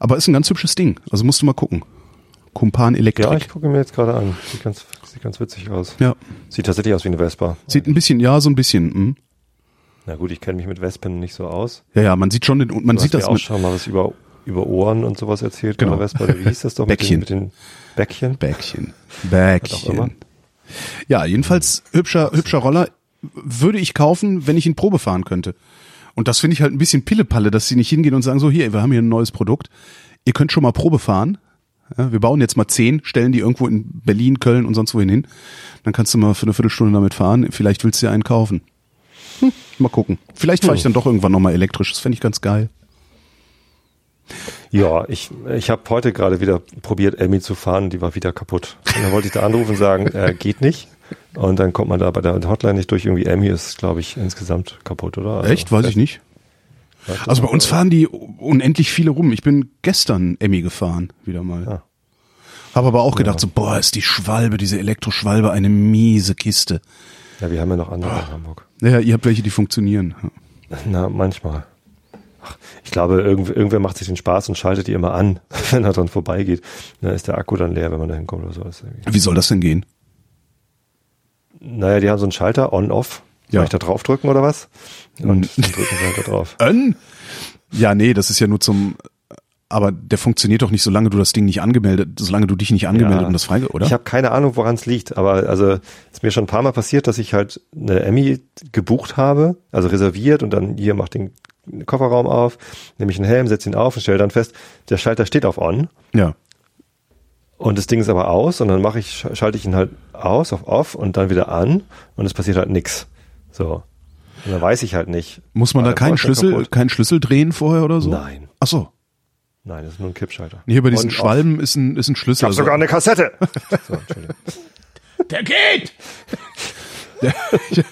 Aber ist ein ganz hübsches Ding, also musst du mal gucken. Kumpan Ja, Elektrik. ich gucke mir jetzt gerade an. Sieht ganz, sieht ganz witzig aus. Ja, Sieht tatsächlich aus wie eine Vespa. sieht ein bisschen, ja, so ein bisschen. Hm. Na gut, ich kenne mich mit Vespen nicht so aus. Ja, ja, man sieht schon den, man Du sieht das auch mit schon mal was über, über Ohren und sowas erzählt. Genau. Vespa. Wie hieß das doch? Bäckchen. Mit den, mit den Bäckchen. Bäckchen. Bäckchen. Ja, jedenfalls hübscher, hübscher Roller würde ich kaufen, wenn ich ihn Probe fahren könnte. Und das finde ich halt ein bisschen Pillepalle, dass sie nicht hingehen und sagen so, hier, wir haben hier ein neues Produkt. Ihr könnt schon mal Probe fahren. Ja, wir bauen jetzt mal zehn, stellen die irgendwo in Berlin, Köln und sonst wohin hin. Dann kannst du mal für eine Viertelstunde damit fahren. Vielleicht willst du dir einen kaufen. Hm, mal gucken. Vielleicht fahre ich dann doch irgendwann nochmal elektrisch. Das fände ich ganz geil. Ja, ich, ich habe heute gerade wieder probiert, Emmy zu fahren, die war wieder kaputt. Und dann wollte ich da anrufen und sagen, äh, geht nicht. Und dann kommt man da bei der Hotline nicht durch. Irgendwie Emmy ist, glaube ich, insgesamt kaputt, oder? Also, Echt? Weiß ich nicht. Also bei uns fahren die unendlich viele rum. Ich bin gestern Emmy gefahren, wieder mal. Ah. Habe aber auch gedacht, so, boah, ist die Schwalbe, diese Elektroschwalbe, eine miese Kiste. Ja, wir haben ja noch andere in Hamburg. Naja, ihr habt welche, die funktionieren. Na, manchmal. Ich glaube, irgendwer, irgendwer macht sich den Spaß und schaltet die immer an, wenn er dran vorbeigeht. Dann ist der Akku dann leer, wenn man da hinkommt oder so. Das ist irgendwie- Wie soll das denn gehen? Naja, die haben so einen Schalter on-off. Soll Ja. ich da draufdrücken oder was? Und dann drücken sie halt da drauf. Ön? Ja, nee, das ist ja nur zum, aber der funktioniert doch nicht, solange du das Ding nicht angemeldet, solange du dich nicht angemeldet Ja. und das freige, oder? Ich habe keine Ahnung, woran es liegt, aber also ist mir schon ein paar Mal passiert, dass ich halt eine Emmy gebucht habe, also reserviert und dann hier macht den Kofferraum auf, nehme ich einen Helm, setze ihn auf und stelle dann fest, der Schalter steht auf On Ja. und das Ding ist aber aus und dann mache ich, schalte ich ihn halt aus auf Off und dann wieder an und es passiert halt nix. So. Und dann weiß ich halt nicht. Muss man da keinen Schlüssel, keinen Schlüssel drehen vorher oder so? Nein. Ach so. Nein, das ist nur ein Kippschalter. Hier bei diesen On, off. Schwalben ist ein, ist ein Schlüssel. Ich hab sogar eine Kassette. So, Entschuldigung. Der geht! Der, der,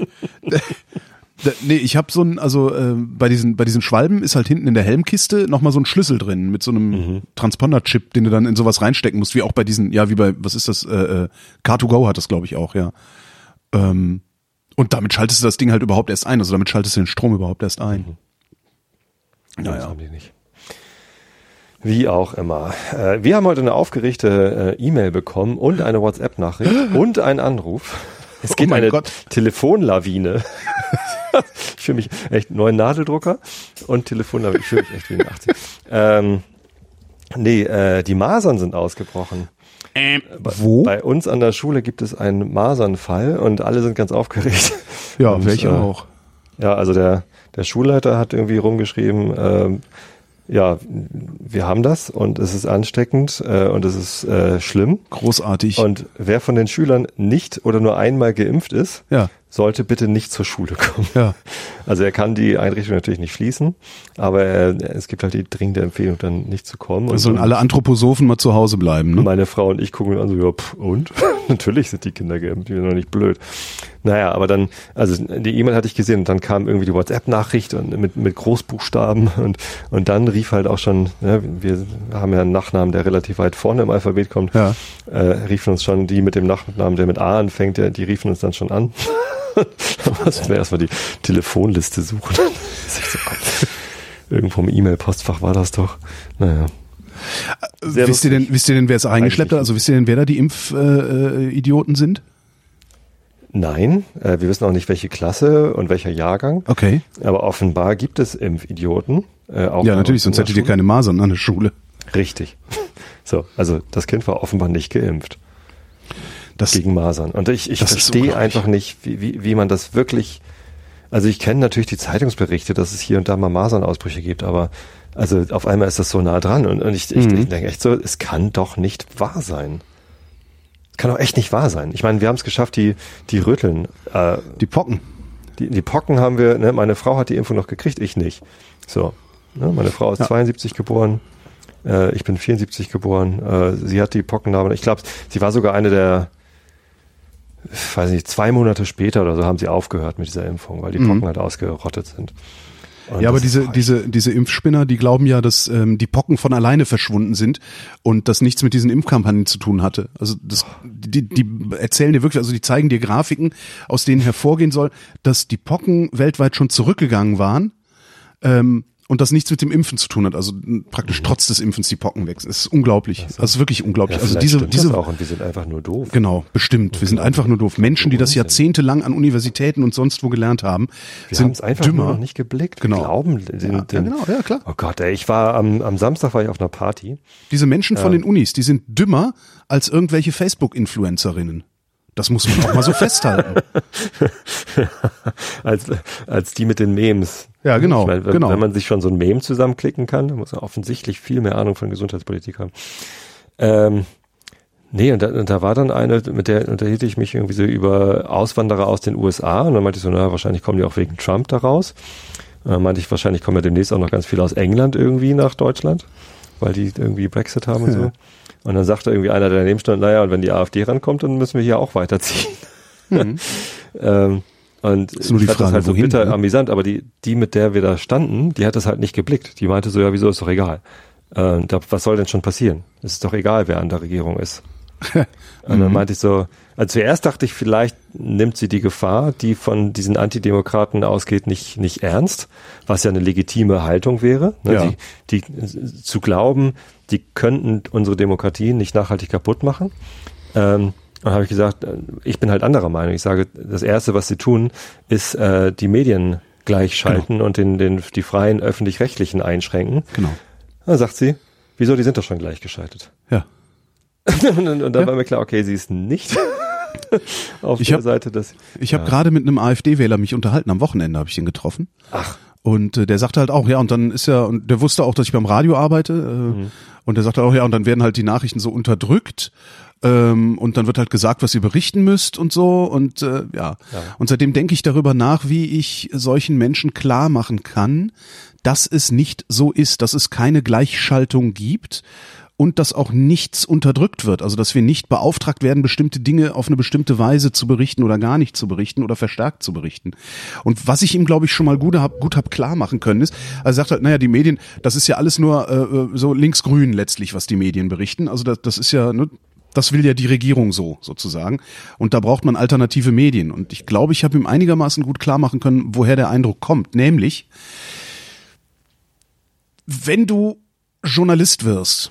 der, nee, ich habe so ein, also äh, bei diesen bei diesen Schwalben ist halt hinten in der Helmkiste nochmal so ein Schlüssel drin mit so einem Mhm. Transponder-Chip, den du dann in sowas reinstecken musst, wie auch bei diesen, ja, wie bei, was ist das, äh, äh, Car2Go hat das, glaube ich, auch, ja. Ähm, und damit schaltest du das Ding halt überhaupt erst ein, also damit schaltest du den Strom überhaupt erst ein. Das Naja. haben die nicht. Wie auch immer. Äh, wir haben heute eine aufgeregte äh, E-Mail bekommen und eine WhatsApp-Nachricht und einen Anruf. Es Oh geht mein eine Gott. Telefonlawine. ich fühle mich echt neuen Nadeldrucker und Telefonlawine. Ich fühle mich echt wie in den 80. Ähm, nee, äh, die Masern sind ausgebrochen. Wo? Bei uns an der Schule gibt es einen Masernfall und alle sind ganz aufgeregt. ja, und, welche äh, auch. Ja, also der, der Schulleiter hat irgendwie rumgeschrieben, ähm, ja, wir haben das und es ist ansteckend äh, und es ist äh, schlimm. Großartig. Und wer von den Schülern nicht oder nur einmal geimpft ist, ja, sollte bitte nicht zur Schule kommen. ja. Also er kann die Einrichtung natürlich nicht schließen, aber äh, es gibt halt die dringende Empfehlung, dann nicht zu kommen. Da sollen alle Anthroposophen mal zu Hause bleiben, ne? Meine Frau und ich gucken uns an, so, ja, pff, und? Natürlich sind die Kinder geimpft, die sind doch nicht blöd. Naja, aber dann, also die E-Mail hatte ich gesehen und dann kam irgendwie die WhatsApp-Nachricht und mit, mit Großbuchstaben und, und dann rief halt auch schon, ja, wir haben ja einen Nachnamen, der relativ weit vorne im Alphabet kommt, Ja. äh, riefen uns schon die mit dem Nachnamen, der mit A anfängt, der, die riefen uns dann schon an. da mussten wir erstmal die Telefonliste suchen. Irgendwo im E-Mail-Postfach war das doch. Naja. Sehr wisst ihr denn, wisst ihr denn, wer es eingeschleppt hat? Also wisst ihr denn, wer da die Impfidioten äh, Idioten sind? Nein, äh, wir wissen auch nicht, welche Klasse und welcher Jahrgang. Okay. Aber offenbar gibt es Impfidioten. Äh, auch Ja, natürlich, sonst hättet ihr keine Masern an der Schule. Richtig. So, also das Kind war offenbar nicht geimpft Das, gegen Masern. Und ich, ich verstehe einfach nicht, wie, wie, wie man das wirklich. Also ich kenne natürlich die Zeitungsberichte, dass es hier und da mal Masernausbrüche gibt, aber also auf einmal ist das so nah dran und, und ich, ich, Mhm. ich denke echt so, es kann doch nicht wahr sein. Es kann doch echt nicht wahr sein. Ich meine, wir haben es geschafft, die, die Rütteln äh, die Pocken. Die, die Pocken haben wir, ne, meine Frau hat die Impfung noch gekriegt, ich nicht. So. Ne, meine Frau ist Ja. 72 geboren, äh, ich bin 74 geboren, äh, sie hat die Pocken ich glaube, sie war sogar eine der, ich weiß nicht, zwei Monate später oder so haben sie aufgehört mit dieser Impfung, weil die Mhm. Pocken halt ausgerottet sind. Und Ja, aber diese, diese, diese Impfspinner, die glauben ja, dass ähm, die Pocken von alleine verschwunden sind und das nichts mit diesen Impfkampagnen zu tun hatte. Also das, die, die erzählen dir wirklich, also die zeigen dir Grafiken, aus denen hervorgehen soll, dass die Pocken weltweit schon zurückgegangen waren ähm, und das nichts mit dem Impfen zu tun hat. Also praktisch trotz des Impfens die Pocken weg. Es ist unglaublich. Also es ist wirklich Ja, unglaublich. also vielleicht diese, diese das auch und wir sind einfach nur doof. Genau, bestimmt. Wir sind einfach nur doof. Menschen, die das jahrzehntelang an Universitäten und sonst wo gelernt haben, Wir haben sind es einfach dümmer. nur noch nicht geblickt. Genau. Wir glauben den, Ja, den, ja, genau, ja, klar. Oh Gott, ey, ich war am, am Samstag war ich auf einer Party. Diese Menschen von den Unis, die sind dümmer als irgendwelche Facebook-Influencerinnen. Das muss man auch mal so festhalten. als, als die mit den Memes. Ja, genau, Ich wenn, genau. wenn man sich schon so ein Meme zusammenklicken kann, dann muss man offensichtlich viel mehr Ahnung von Gesundheitspolitik haben. Ähm, nee, und da, und da war dann eine, mit der unterhielt ich mich irgendwie so über Auswanderer aus den USA und dann meinte ich so, na, wahrscheinlich kommen die auch wegen Trump da raus. Und dann meinte ich, wahrscheinlich kommen ja demnächst auch noch ganz viele aus England irgendwie nach Deutschland, weil die irgendwie Brexit haben und Ja. so. Und dann sagte irgendwie einer, der daneben stand, naja, und wenn die AfD rankommt, dann müssen wir hier auch weiterziehen. ähm, und Ist nur die ich fand Frage, das halt so wohin, bitter ne? amüsant, aber die, die, mit der wir da standen, die hat das halt nicht geblickt. Die meinte so, ja, wieso ist doch egal. Äh, da, was soll denn schon passieren? Es ist doch egal, wer an der Regierung ist. Und Mhm. dann meinte ich so, also zuerst dachte ich, vielleicht nimmt sie die Gefahr, die von diesen Antidemokraten ausgeht, nicht, nicht ernst, was ja eine legitime Haltung wäre. Ne? Ja. Die, die, zu glauben, die könnten unsere Demokratie nicht nachhaltig kaputt machen. Ähm, dann habe ich gesagt, äh, ich bin halt anderer Meinung. Ich sage, das Erste, was sie tun, ist äh, die Medien gleichschalten und den, den, die freien öffentlich-rechtlichen einschränken. Genau. Dann sagt sie, wieso, die sind doch schon gleichgeschaltet. Ja. und, und, und dann Ja. war mir klar, okay, sie ist nicht auf Ich der hab- Seite des. Ich habe Ja. gerade mit einem AfD-Wähler mich unterhalten. Am Wochenende habe ich ihn getroffen. Ach, Und äh, der sagte halt auch, ja, und dann ist ja, und der wusste auch, dass ich beim Radio arbeite. Äh, mhm. Und der sagte auch, ja, und dann werden halt die Nachrichten so unterdrückt. Ähm, und dann wird halt gesagt, was ihr berichten müsst und so. Und äh, ja. ja. Und seitdem denke ich darüber nach, wie ich solchen Menschen klar machen kann, dass es nicht so ist, dass es keine Gleichschaltung gibt und dass auch nichts unterdrückt wird. Also dass wir nicht beauftragt werden, bestimmte Dinge auf eine bestimmte Weise zu berichten oder gar nicht zu berichten oder verstärkt zu berichten. Und was ich ihm, glaube ich, schon mal gut hab, gut hab klar machen können, ist, er sagt halt, naja, die Medien, das ist ja alles nur äh, so linksgrün letztlich, was die Medien berichten. Also das, das ist ja, ne, das will ja die Regierung so, sozusagen. Und da braucht man alternative Medien. Und ich glaube, ich habe ihm einigermaßen gut klar machen können, woher der Eindruck kommt. Nämlich, wenn du Journalist wirst,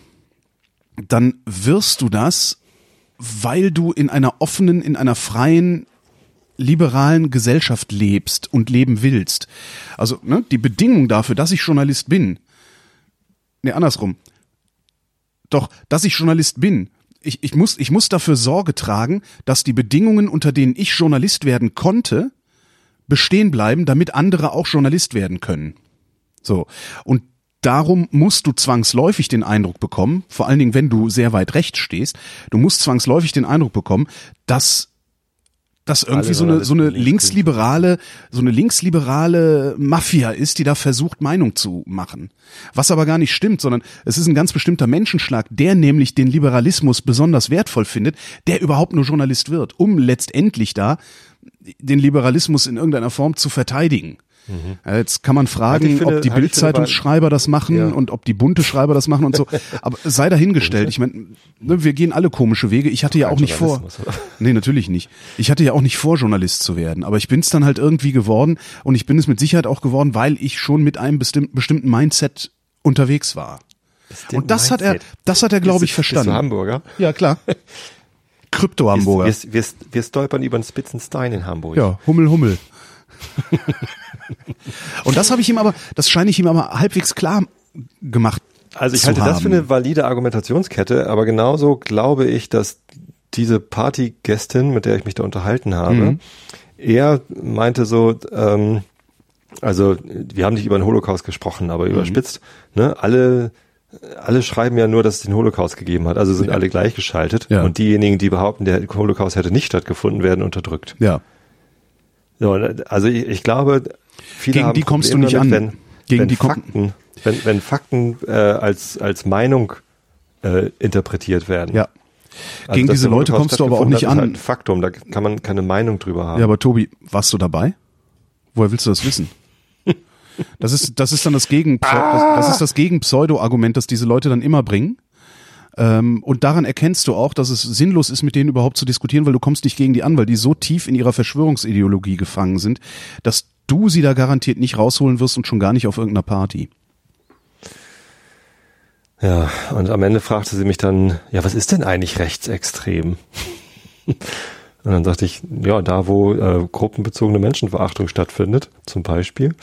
dann wirst du das, weil du in einer offenen, in einer freien, liberalen Gesellschaft lebst und leben willst. Also ne, die Bedingung dafür, dass ich Journalist bin, ne andersrum. Doch, dass ich Journalist bin, ich, ich, muss, ich muss dafür Sorge tragen, dass die Bedingungen, unter denen ich Journalist werden konnte, bestehen bleiben, damit andere auch Journalist werden können. So. Und darum musst du zwangsläufig den Eindruck bekommen, vor allen Dingen, wenn du sehr weit rechts stehst, du musst zwangsläufig den Eindruck bekommen, dass das irgendwie so eine so eine linksliberale so eine linksliberale Mafia ist, die da versucht Meinung zu machen. Was aber gar nicht stimmt, sondern es ist ein ganz bestimmter Menschenschlag, der nämlich den Liberalismus besonders wertvoll findet, der überhaupt nur Journalist wird, um letztendlich da den Liberalismus in irgendeiner Form zu verteidigen. Mhm. Jetzt kann man fragen, finde, ob die Bildzeitungsschreiber das machen ja. und ob die bunte Schreiber das machen und so. Aber sei dahingestellt. Ich meine, ne, wir gehen alle komische Wege. Ich hatte ja auch nicht vor. Nee, natürlich nicht. Ich hatte ja auch nicht vor, Journalist zu werden. Aber ich bin es dann halt irgendwie geworden und ich bin es mit Sicherheit auch geworden, weil ich schon mit einem bestimmten Mindset unterwegs war. Und das Mindset. hat er, das hat er, glaube ich, verstanden. Bist du Hamburger? Ja, klar. Krypto-Hamburger. Wir, wir, wir, stolpern über einen Spitzenstein in Hamburg. Ja, Hummel, Hummel. Und das habe ich ihm aber, das scheine ich ihm aber halbwegs klar gemacht. Also ich halte haben. das für eine valide Argumentationskette, aber genauso glaube ich, dass diese Partygästin, mit der ich mich da unterhalten habe, mhm. er meinte so, ähm, also wir haben nicht über den Holocaust gesprochen, aber mhm. überspitzt, ne, alle alle schreiben ja nur, dass es den Holocaust gegeben hat, also sind ja. alle gleichgeschaltet ja. und diejenigen, die behaupten, der Holocaust hätte nicht stattgefunden, werden unterdrückt. Ja. So, also ich, ich glaube, viele Gegen die kommst du nicht damit, an. Wenn, Gegen wenn die Fakten, wenn, wenn Fakten äh, als, als Meinung äh, interpretiert werden. Ja. Also Gegen diese Leute kommst du aber auch nicht an. Ist halt ein Faktum, da kann man keine Meinung drüber haben. Ja, aber Tobi, warst du dabei? Woher willst du das wissen? Das ist, das ist dann das Gegen, ah! das ist das Gegen-Pseudo-Argument, das diese Leute dann immer bringen. Ähm, und daran erkennst du auch, dass es sinnlos ist, mit denen überhaupt zu diskutieren, weil du kommst nicht gegen die an, weil die so tief in ihrer Verschwörungsideologie gefangen sind, dass du sie da garantiert nicht rausholen wirst und schon gar nicht auf irgendeiner Party. Ja, und am Ende fragte sie mich dann, ja, was ist denn eigentlich rechtsextrem? und dann sagte ich, ja, da wo äh, gruppenbezogene Menschenverachtung stattfindet, zum Beispiel.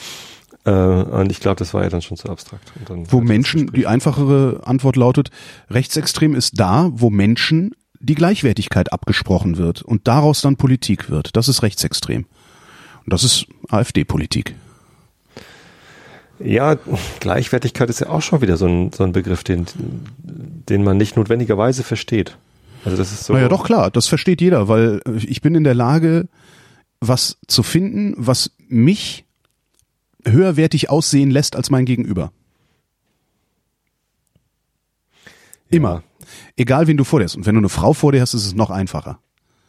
Äh, und ich glaube, das war ja dann schon zu abstrakt. wo Menschen, die einfachere Antwort lautet, rechtsextrem ist da, wo Menschen die Gleichwertigkeit abgesprochen wird und daraus dann Politik wird. Das ist rechtsextrem. Und das ist AfD-Politik. Ja, Gleichwertigkeit ist ja auch schon wieder so ein, so ein Begriff, den, den man nicht notwendigerweise versteht. Also das ist so. Naja, doch klar, das versteht jeder, weil ich bin in der Lage, was zu finden, was mich höherwertig aussehen lässt als mein Gegenüber. Immer. Ja. Egal, wen du vor dir hast. Und wenn du eine Frau vor dir hast, ist es noch einfacher.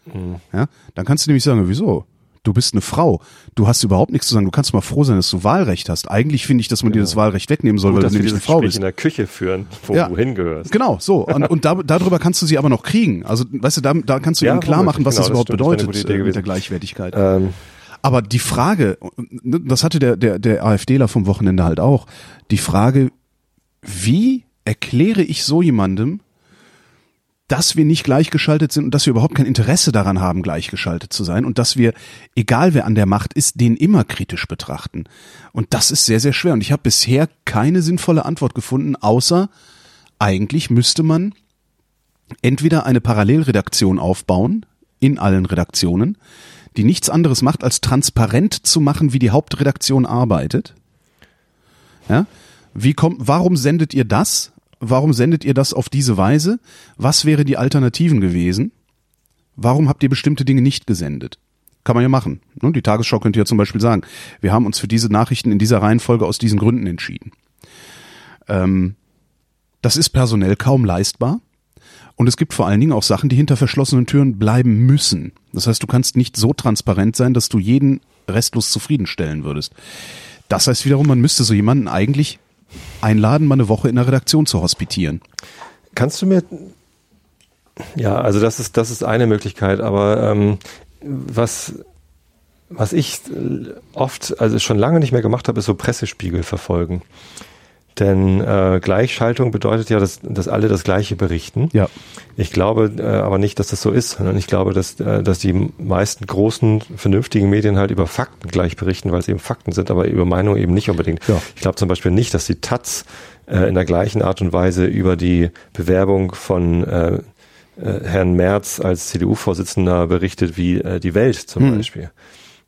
Mhm. Ja, dann kannst du nämlich sagen, wieso? Du bist eine Frau. Du hast überhaupt nichts zu sagen. Du kannst mal froh sein, dass du Wahlrecht hast. Eigentlich finde ich, dass man genau. dir das Wahlrecht wegnehmen soll, Gut, weil du nämlich eine Frau Gespräch bist. in der Küche führen, wo ja, du hingehörst. Genau, so. Und, und da, darüber kannst du sie aber noch kriegen. Also, weißt du, da, da kannst du ja, ihnen klar machen, was genau, das überhaupt das bedeutet äh, mit der Gleichwertigkeit. Ähm, aber die Frage, das hatte der, der, der AfDler vom Wochenende halt auch, die Frage, wie erkläre ich so jemandem, dass wir nicht gleichgeschaltet sind und dass wir überhaupt kein Interesse daran haben, gleichgeschaltet zu sein und dass wir, egal wer an der Macht ist, den immer kritisch betrachten. Und das ist sehr, sehr schwer. Und ich habe bisher keine sinnvolle Antwort gefunden, außer eigentlich müsste man entweder eine Parallelredaktion aufbauen in allen Redaktionen, die nichts anderes macht, als transparent zu machen, wie die Hauptredaktion arbeitet. Ja? Wie kommt, warum sendet ihr das? Warum sendet ihr das auf diese Weise? Was wäre die Alternativen gewesen? Warum habt ihr bestimmte Dinge nicht gesendet? Kann man ja machen. Ne? Die Tagesschau könnte ja zum Beispiel sagen, wir haben uns für diese Nachrichten in dieser Reihenfolge aus diesen Gründen entschieden. Ähm, das ist personell kaum leistbar. Und es gibt vor allen Dingen auch Sachen, die hinter verschlossenen Türen bleiben müssen. Das heißt, du kannst nicht so transparent sein, dass du jeden restlos zufriedenstellen würdest. Das heißt wiederum, man müsste so jemanden eigentlich einladen, mal eine Woche in der Redaktion zu hospitieren. Kannst du mir ja, also das ist das ist eine Möglichkeit, aber ähm, was was ich oft, also schon lange nicht mehr gemacht habe, ist so Pressespiegel verfolgen. Denn äh, Gleichschaltung bedeutet ja, dass, dass alle das Gleiche berichten. Ja. Ich glaube äh, aber nicht, dass das so ist, sondern ich glaube, dass, äh, dass die meisten großen, vernünftigen Medien halt über Fakten gleich berichten, weil es eben Fakten sind, aber über Meinung eben nicht unbedingt. Ja. Ich glaube zum Beispiel nicht, dass die Taz äh, in der gleichen Art und Weise über die Bewerbung von äh, äh, Herrn Merz als CDU-Vorsitzender berichtet wie äh, die Welt zum Hm. Beispiel.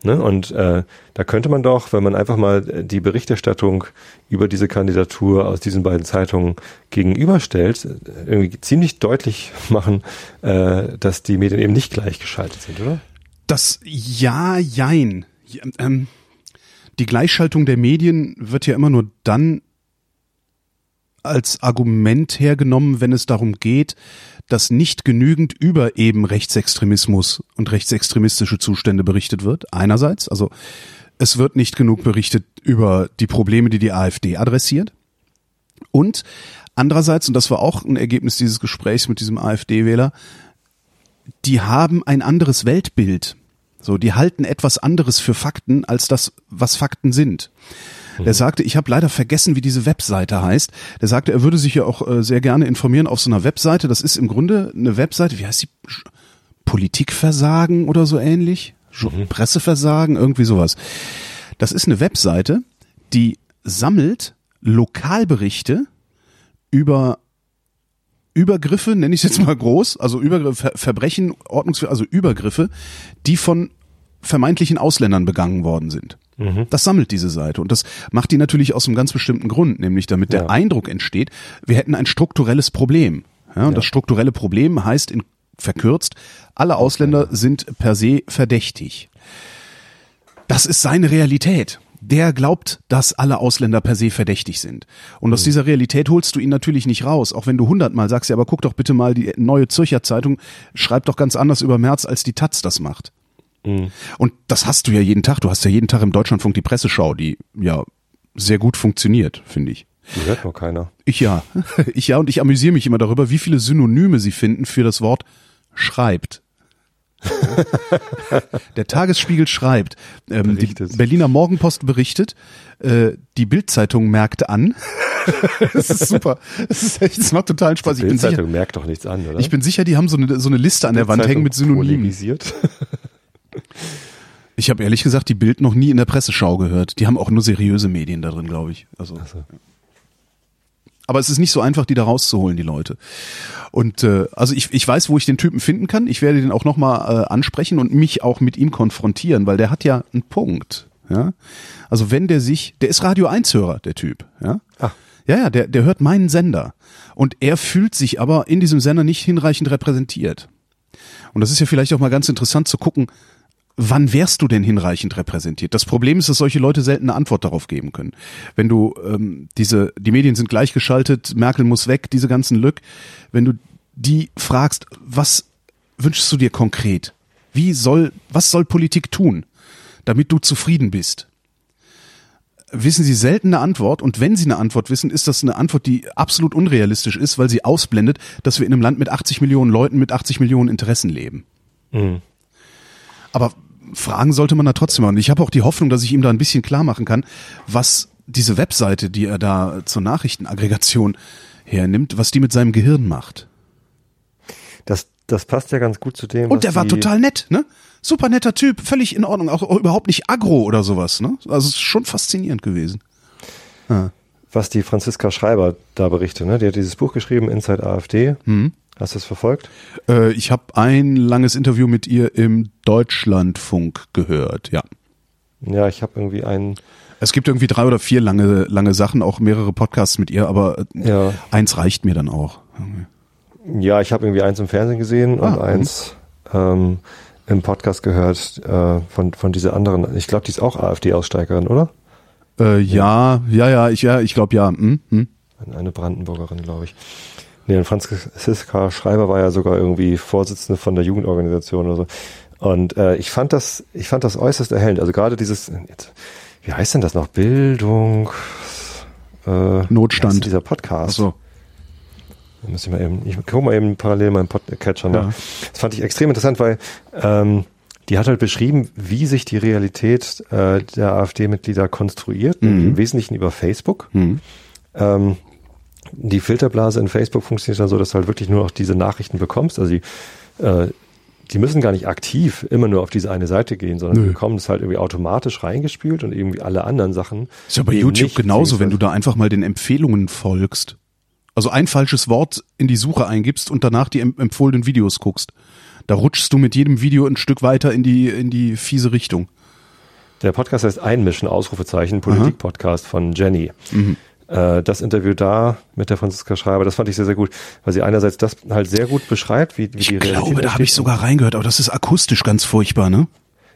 Ne? Und äh, da könnte man doch, wenn man einfach mal die Berichterstattung über diese Kandidatur aus diesen beiden Zeitungen gegenüberstellt, äh, irgendwie ziemlich deutlich machen, äh, dass die Medien eben nicht gleichgeschaltet sind, oder? Das Ja, Jein. Ja, ähm, die Gleichschaltung der Medien wird ja immer nur dann als Argument hergenommen, wenn es darum geht, dass nicht genügend über eben Rechtsextremismus und rechtsextremistische Zustände berichtet wird. Einerseits, also es wird nicht genug berichtet über die Probleme, die die AfD adressiert. Und andererseits, und das war auch ein Ergebnis dieses Gesprächs mit diesem AfD-Wähler, die haben ein anderes Weltbild. So, die halten etwas anderes für Fakten als das, was Fakten sind. Der sagte, ich habe leider vergessen, wie diese Webseite heißt. Der sagte, er würde sich ja auch äh, sehr gerne informieren auf so einer Webseite. Das ist im Grunde eine Webseite, wie heißt die? Politikversagen oder so ähnlich? Sch- Presseversagen, irgendwie sowas. Das ist eine Webseite, die sammelt Lokalberichte über Übergriffe, nenne ich es jetzt mal groß, also Übergriffe, Ver Verbrechen, Ordnungs, also Übergriffe, die von vermeintlichen Ausländern begangen worden sind. Das sammelt diese Seite und das macht die natürlich aus einem ganz bestimmten Grund, nämlich damit der Ja. Eindruck entsteht, wir hätten ein strukturelles Problem. Ja, und das strukturelle Problem heißt in verkürzt, alle Ausländer sind per se verdächtig. Das ist seine Realität. Der glaubt, dass alle Ausländer per se verdächtig sind. Und aus dieser Realität holst du ihn natürlich nicht raus. Auch wenn du hundertmal sagst, ja, aber guck doch bitte mal, die neue Zürcher Zeitung schreibt doch ganz anders über März, als die Taz das macht. Und das hast du ja jeden Tag. Du hast ja jeden Tag im Deutschlandfunk die Presseschau, die ja sehr gut funktioniert, finde ich. Die hört nur keiner. Ich ja. Ich ja und ich amüsiere mich immer darüber, wie viele Synonyme sie finden für das Wort schreibt. Der Tagesspiegel schreibt, ähm, die. Berliner Morgenpost berichtet, äh, die Bildzeitung merkt an. das ist super. Das ist echt, das macht totalen Spaß. Ich bin, sicher, Bildzeitung merkt doch nichts an, oder? ich bin sicher, die haben so eine, so eine Liste an der Wand hängen mit Synonymen. Ich habe ehrlich gesagt die Bild noch nie in der Presseschau gehört. Die haben auch nur seriöse Medien da drin, glaube ich. Also. Aber es ist nicht so einfach, die da rauszuholen, die Leute. Und äh, also ich, ich weiß, wo ich den Typen finden kann. Ich werde den auch nochmal äh, ansprechen und mich auch mit ihm konfrontieren, weil der hat ja einen Punkt. Ja? Also wenn der sich, der ist Radio 1-Hörer, der Typ. Ja? Ah. Ja, ja, der, der hört meinen Sender. Und er fühlt sich aber in diesem Sender nicht hinreichend repräsentiert. Und das ist ja vielleicht auch mal ganz interessant zu gucken, wann wärst du denn hinreichend repräsentiert? Das Problem ist, dass solche Leute selten eine Antwort darauf geben können. Wenn du ähm, diese, die Medien sind gleichgeschaltet, Merkel muss weg, diese ganzen Lück, wenn du die fragst, was wünschst du dir konkret? Wie soll, was soll Politik tun, damit du zufrieden bist? Wissen sie selten eine Antwort und wenn sie eine Antwort wissen, ist das eine Antwort, die absolut unrealistisch ist, weil sie ausblendet, dass wir in einem Land mit 80 Millionen Leuten mit 80 Millionen Interessen leben. Mhm. Aber fragen sollte man da trotzdem. Und ich habe auch die Hoffnung, dass ich ihm da ein bisschen klar machen kann, was diese Webseite, die er da zur Nachrichtenaggregation hernimmt, was die mit seinem Gehirn macht. Das, das passt ja ganz gut zu dem. Und der war total nett, ne? Super netter Typ, völlig in Ordnung, auch, auch überhaupt nicht aggro oder sowas, ne? Also es ist schon faszinierend gewesen. was die Franziska Schreiber da berichtet. Ne? Die hat dieses Buch geschrieben, Inside AfD. Mhm. Hast du es verfolgt? Äh, ich habe ein langes Interview mit ihr im Deutschlandfunk gehört, ja. Ja, ich habe irgendwie einen. Es gibt irgendwie drei oder vier lange, lange Sachen, auch mehrere Podcasts mit ihr, aber äh, Ja, eins reicht mir dann auch. ja ich habe irgendwie eins im Fernsehen gesehen und Ah, eins ähm, im Podcast gehört äh, von, von dieser anderen. Ich glaube, die ist auch AfD-Aussteigerin, oder? Äh, ja, ja, ja, ich, ja, ich glaube ja. Hm, hm. Eine Brandenburgerin, glaube ich. Nee, und Franziska Schreiber war ja sogar irgendwie Vorsitzende von der Jugendorganisation oder so. Und äh, ich fand das, ich fand das äußerst erhellend. Also gerade dieses, jetzt, wie heißt denn das noch? Bildung, äh, Notstand. dieser Podcast. Achso. Da muss ich mal eben, ich gucke mal eben parallel meinen Podcatcher nach. Ja. Das fand ich extrem interessant, weil ähm, die hat halt beschrieben, wie sich die Realität äh, der AfD-Mitglieder konstruiert, Mhm. im Wesentlichen über Facebook. Hm. Ähm, die Filterblase in Facebook funktioniert dann so, dass du halt wirklich nur noch diese Nachrichten bekommst. Also die, äh, die müssen gar nicht aktiv immer nur auf diese eine Seite gehen, sondern Nö. die bekommen das halt irgendwie automatisch reingespült und irgendwie alle anderen Sachen. Ist ja bei YouTube genauso, wenn du da einfach mal den Empfehlungen folgst. Also ein falsches Wort in die Suche eingibst und danach die em- empfohlenen Videos guckst. Da rutschst du mit jedem Video ein Stück weiter in die, in die fiese Richtung. Der Podcast heißt Einmischen, Ausrufezeichen, Politik-Podcast von Jenny. Mhm. Äh, das Interview da mit der Franziska Schreiber, das fand ich sehr, sehr gut, weil sie einerseits das halt sehr gut beschreibt, wie, wie Ich die Realität glaube, da habe ich sogar reingehört, aber das ist akustisch ganz furchtbar, ne?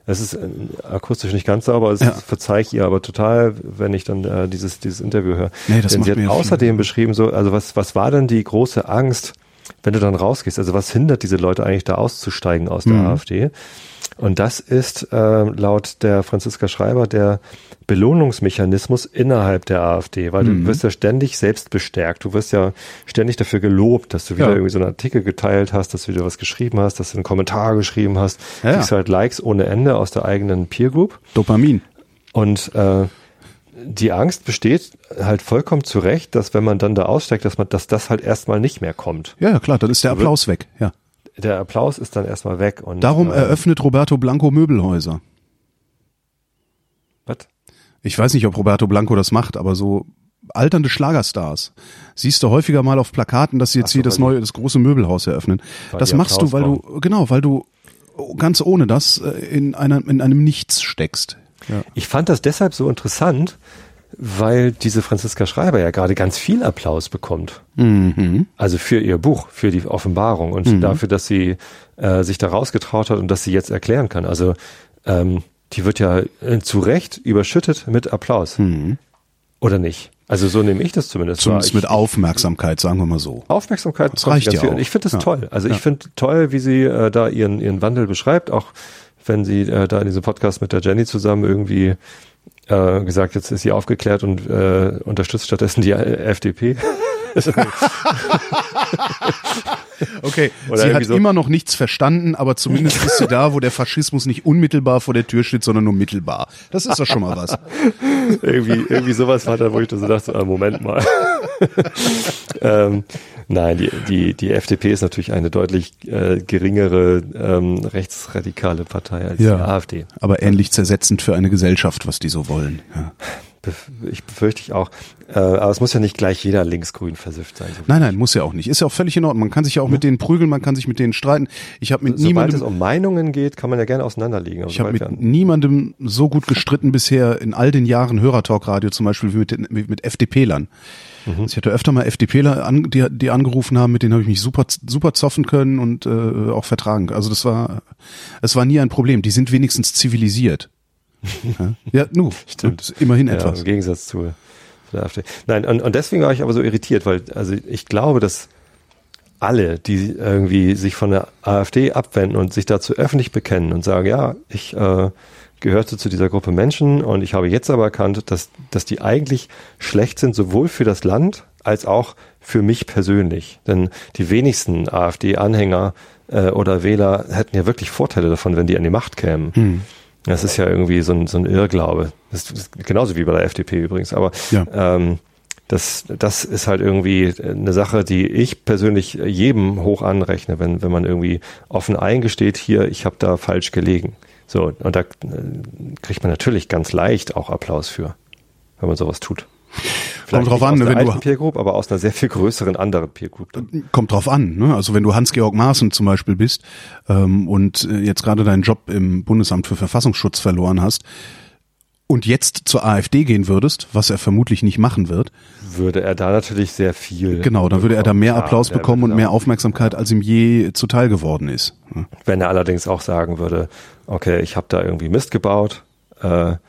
Es ist äh, akustisch nicht ganz sauber, es Ja. verzeih ich ihr aber total, wenn ich dann äh, dieses, dieses Interview höre. Nee, das denn sie hat mir viel- außerdem beschrieben, so, also was, was war denn die große Angst, wenn du dann rausgehst? Also was hindert diese Leute eigentlich da auszusteigen aus der Mhm. AfD? Und das ist äh, laut der Franziska Schreiber der Belohnungsmechanismus innerhalb der AfD, weil Mhm. du wirst ja ständig selbst bestärkt. Du wirst ja ständig dafür gelobt, dass du wieder Ja. irgendwie so einen Artikel geteilt hast, dass du wieder was geschrieben hast, dass du einen Kommentar geschrieben hast. Ja, ja. Kriegst halt Likes ohne Ende aus der eigenen Peer Group. Dopamin. Und äh, die Angst besteht halt vollkommen zu Recht, dass wenn man dann da aussteigt, dass man, dass das halt erstmal nicht mehr kommt. Ja, ja, klar, dann ist der Applaus weg. Ja. Der Applaus ist dann erstmal weg. Und Darum äh, eröffnet Roberto Blanco Möbelhäuser. was? Ich weiß nicht, ob Roberto Blanco das macht, aber so alternde Schlagerstars siehst du häufiger mal auf Plakaten, dass sie jetzt so, hier das neue, das große Möbelhaus eröffnen. Das machst du, Applaus weil du, genau, weil du ganz ohne das äh, in einer, in einem Nichts steckst. Ja. Ich fand das deshalb so interessant, weil diese Franziska Schreiber ja gerade ganz viel Applaus bekommt. Mhm. Also für ihr Buch, für die Offenbarung und dafür, dass sie äh, sich da rausgetraut hat und dass sie jetzt erklären kann. Also ähm, die wird ja äh, zu Recht überschüttet mit Applaus. Oder nicht? Also so nehme ich das zumindest. Zumindest mit Aufmerksamkeit, sagen wir mal so. Aufmerksamkeit Das reicht ja auch. Ich finde das Ja. toll. Also Ja. ich finde toll, wie sie äh, da ihren, ihren Wandel beschreibt, auch wenn sie äh, da in diesem Podcast mit der Jenny zusammen irgendwie äh, gesagt, jetzt ist sie aufgeklärt und äh, unterstützt stattdessen die äh, FDP. Okay, Oder sie hat so- immer noch nichts verstanden, aber zumindest ist sie da, wo der Faschismus nicht unmittelbar vor der Tür steht, sondern nur mittelbar. Das ist doch schon mal was. irgendwie, irgendwie sowas war da, wo ich da so dachte, ah, Moment mal. ähm, nein, die, die, die FDP ist natürlich eine deutlich äh, geringere ähm, rechtsradikale Partei als Ja. die AfD. Aber ähnlich zersetzend für eine Gesellschaft, was die so wollen. Ja. Bef- Ich befürchte ich auch. Äh, aber es muss ja nicht gleich jeder linksgrün versifft sein. So Nein, nein, muss ja auch nicht. Ist ja auch völlig in Ordnung. Man kann sich ja auch mit denen prügeln, man kann sich mit denen streiten. Ich habe mit Sobald niemandem es um Meinungen geht, kann man ja gerne auseinanderliegen. Ich habe sobald mit niemandem so gut gestritten bisher in all den Jahren Hörertalk-Radio zum Beispiel wie mit, den, wie mit FDP-Lern. Mhm. Ich hatte öfter mal FDPler, an, die, die angerufen haben, mit denen habe ich mich super, super zoffen können und äh, auch vertragen. Also das war, es war nie ein Problem. Die sind wenigstens zivilisiert. Ja, ja nu, Stimmt. Immerhin ja, etwas. im Gegensatz zu, zu der AfD. Nein, und, und deswegen war ich aber so irritiert, weil also ich glaube, dass alle, die irgendwie sich von der AfD abwenden und sich dazu öffentlich bekennen und sagen, ja, ich äh, gehörte zu dieser Gruppe Menschen und ich habe jetzt aber erkannt, dass, dass die eigentlich schlecht sind, sowohl für das Land als auch für mich persönlich. Denn die wenigsten AfD-Anhänger äh, oder Wähler hätten ja wirklich Vorteile davon, wenn die an die Macht kämen. Hm. Das ist ja irgendwie so ein, so ein Irrglaube. Das ist genauso wie bei der FDP übrigens. Aber Ja. ähm, das, das ist halt irgendwie eine Sache, die ich persönlich jedem hoch anrechne, wenn, wenn man irgendwie offen eingesteht, hier, ich habe da falsch gelegen. So, und da äh, kriegt man natürlich ganz leicht auch Applaus für, wenn man sowas tut. Vielleicht drauf an, aus ne, wenn du- Peer Group, aber aus einer sehr viel größeren anderen Peer Group. dann. Kommt drauf an. Ne? Also wenn du Hans-Georg Maaßen zum Beispiel bist ähm, und äh, jetzt gerade deinen Job im Bundesamt für Verfassungsschutz verloren hast, und jetzt zur AfD gehen würdest, was er vermutlich nicht machen wird, würde er da natürlich sehr viel. genau, dann würde er da mehr. Applaus der bekommen und mehr Aufmerksamkeit, als ihm je zuteil geworden ist. Ja. Wenn er allerdings auch sagen würde, okay, ich habe da irgendwie Mist gebaut, äh, ne,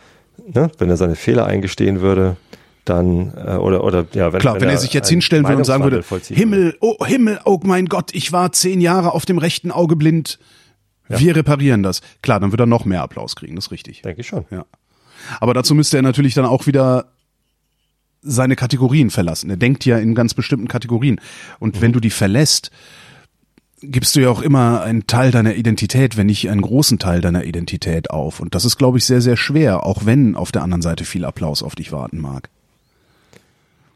wenn er seine Fehler eingestehen würde, dann äh, oder oder ja, wenn, Klar, wenn er sich jetzt hinstellen würde und sagen würde. Himmel, oh Himmel, oh mein Gott, ich war zehn Jahre auf dem rechten Auge blind. Wir reparieren das. Klar, dann würde er noch mehr Applaus kriegen, das ist richtig. denke ich schon. Ja. Aber dazu müsste er natürlich dann auch wieder seine Kategorien verlassen. Er denkt ja in ganz bestimmten Kategorien. Und wenn du die verlässt, gibst du ja auch immer einen Teil deiner Identität, wenn nicht einen großen Teil deiner Identität auf. Und das ist, glaube ich, sehr, sehr schwer, auch wenn auf der anderen Seite viel Applaus auf dich warten mag.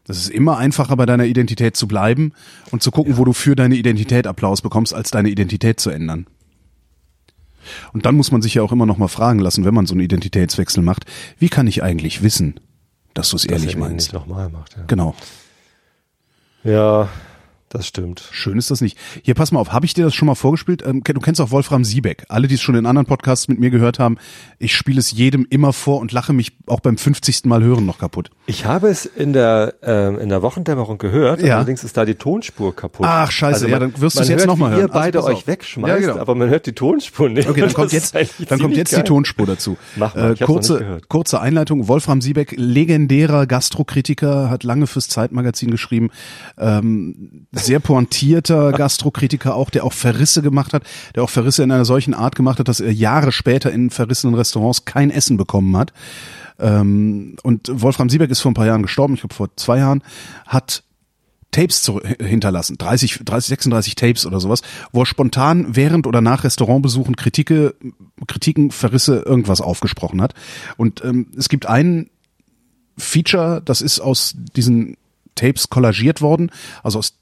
Das ist immer einfacher, bei deiner Identität zu bleiben und zu gucken, wo du für deine Identität Applaus bekommst, als deine Identität zu ändern. Und dann muss man sich ja auch immer noch mal fragen lassen, wenn man so einen Identitätswechsel macht, wie kann ich eigentlich wissen, dass du es ehrlich meinst? nicht nochmal macht. Ja. Genau. ja, das stimmt. Schön ist das nicht. Hier, pass mal auf, habe ich dir das schon mal vorgespielt? Ähm, du kennst auch Wolfram Siebeck. Alle, die es schon in anderen Podcasts mit mir gehört haben, ich spiele es jedem immer vor und lache mich auch beim 50. Mal hören noch kaputt. Ich habe es in der ähm, in der Wochendämmerung gehört, Ja. allerdings ist da die Tonspur kaputt. Ach, scheiße, ja, dann wirst du man es jetzt hört, noch mal wie hören. Ihr beide Also, euch wegschmeißt, Ja, genau. aber man hört die Tonspur nicht. Okay, dann kommt jetzt, dann kommt jetzt die. Tonspur dazu. Mach mal, Äh, ich nicht kurze, kurze Einleitung. Wolfram Siebeck, legendärer Gastrokritiker, hat lange fürs Zeitmagazin geschrieben. Ähm, sehr pointierter Gastrokritiker auch, der auch Verrisse gemacht hat, der auch Verrisse in einer solchen Art gemacht hat, dass er Jahre später in verrissenen Restaurants kein Essen bekommen hat. Ähm, und Wolfram Siebeck ist vor ein paar Jahren gestorben, ich glaube vor zwei Jahren, hat Tapes zu, hinterlassen, 30, 30, 36 Tapes oder sowas, wo er spontan während oder nach Restaurantbesuchen Kritike, Kritiken, Verrisse, irgendwas aufgesprochen hat. Und ähm, es gibt ein Feature, das ist aus diesen Tapes kollagiert worden, also aus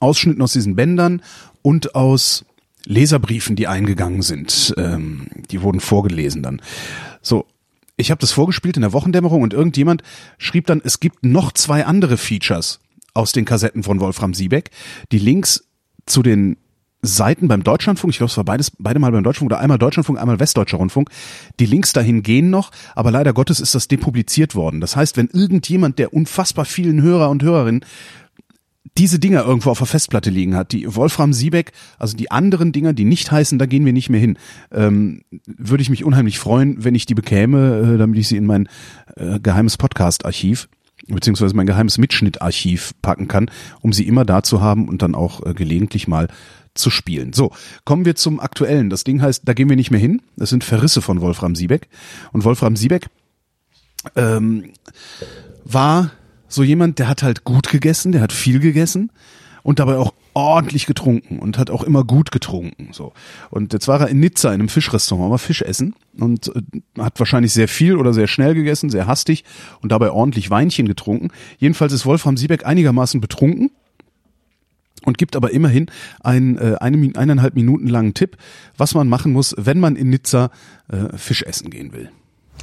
Ausschnitten aus diesen Bändern und aus Leserbriefen, die eingegangen sind. Ähm, die wurden vorgelesen dann. So, ich habe das vorgespielt in der Wochendämmerung und irgendjemand schrieb dann, es gibt noch zwei andere Features aus den Kassetten von Wolfram Siebeck, die Links zu den Seiten beim Deutschlandfunk, ich glaube, es war beides, beide mal beim Deutschlandfunk oder einmal Deutschlandfunk, einmal Westdeutscher Rundfunk. Die Links dahin gehen noch, aber leider Gottes ist das depubliziert worden. Das heißt, wenn irgendjemand der unfassbar vielen Hörer und Hörerinnen diese Dinger irgendwo auf der Festplatte liegen hat, die Wolfram Siebeck, also die anderen Dinger, die nicht heißen, da gehen wir nicht mehr hin, ähm, würde ich mich unheimlich freuen, wenn ich die bekäme, äh, damit ich sie in mein äh, geheimes Podcast-Archiv beziehungsweise mein geheimes Mitschnittarchiv packen kann, um sie immer da zu haben und dann auch äh, gelegentlich mal zu spielen. So, kommen wir zum aktuellen. Das Ding heißt, da gehen wir nicht mehr hin. Das sind Verrisse von Wolfram Siebeck. Und Wolfram Siebeck ähm, war so jemand, der hat halt gut gegessen, der hat viel gegessen und dabei auch ordentlich getrunken und hat auch immer gut getrunken. So. Und jetzt war er in Nizza in einem Fischrestaurant, war Fisch essen und äh, hat wahrscheinlich sehr viel oder sehr schnell gegessen, sehr hastig und dabei ordentlich Weinchen getrunken. Jedenfalls ist Wolfram Siebeck einigermaßen betrunken und gibt aber immerhin einen äh, eine, eineinhalb Minuten langen Tipp, was man machen muss, wenn man in Nizza äh, Fisch essen gehen will.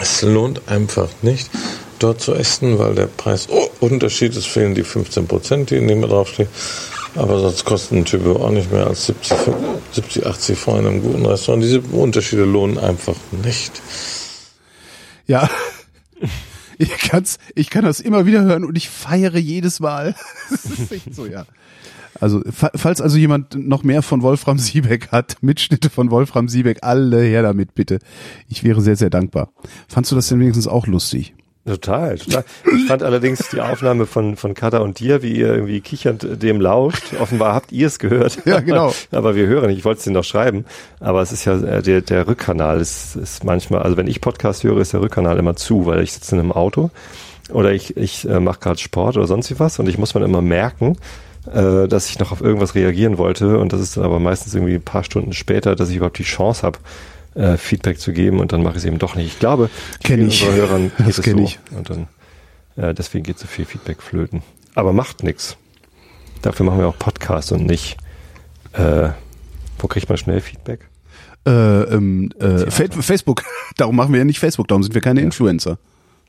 Es lohnt einfach nicht. dort zu essen, weil der Preisunterschied ist, fehlen die 15 Prozent, die in dem draufstehen. Aber sonst kostet ein Typ auch nicht mehr als 70, 70 80 Freunde in einem guten Restaurant. Diese Unterschiede lohnen einfach nicht. Ja. Ich kann's, ich kann das immer wieder hören und ich feiere jedes Mal. Das ist echt so, ja. Also, fa- falls also jemand noch mehr von Wolfram Siebeck hat, Mitschnitte von Wolfram Siebeck, alle her damit bitte. Ich wäre sehr, sehr dankbar. Fandst du das denn wenigstens auch lustig? Total, total. Ich fand allerdings die Aufnahme von, von Kada und dir, wie ihr irgendwie kichernd dem lauscht. Offenbar habt ihr es gehört. Ja, genau. Aber wir hören nicht. Ich wollte es dir noch schreiben. Aber es ist ja, äh, der, der Rückkanal ist, ist manchmal, also wenn ich Podcast höre, ist der Rückkanal immer zu, weil ich sitze in einem Auto oder ich, ich äh, mache gerade Sport oder sonst wie was und ich muss man immer merken, äh, dass ich noch auf irgendwas reagieren wollte und das ist dann aber meistens irgendwie ein paar Stunden später, dass ich überhaupt die Chance habe, äh, Feedback zu geben und dann mache ich es eben doch nicht. Ich glaube, Kenn vielen ich. Hörern geht Das es kenn so. ich. Und dann äh, deswegen geht so viel Feedback flöten. Aber macht nix. Dafür machen wir auch Podcasts und nicht. Äh, wo kriegt man schnell Feedback? Äh, ähm, äh, Fa Facebook. Darum machen wir ja nicht Facebook, darum sind wir keine Influencer.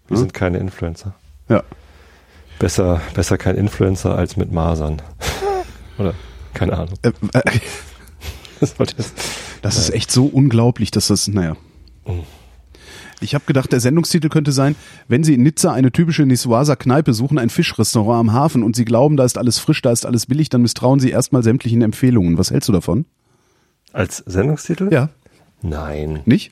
Wir sind keine Influencer. Ja. Besser, besser kein Influencer als mit Masern. Oder keine Ahnung. Äh, äh, Das Das ist echt so unglaublich, dass das, naja. Ich habe gedacht, der Sendungstitel könnte sein, wenn Sie in Nizza eine typische Niswaser Kneipe suchen, ein Fischrestaurant am Hafen und Sie glauben, da ist alles frisch, da ist alles billig, dann misstrauen Sie erstmal sämtlichen Empfehlungen. Was hältst du davon? Als Sendungstitel? Ja. Nein, Nicht?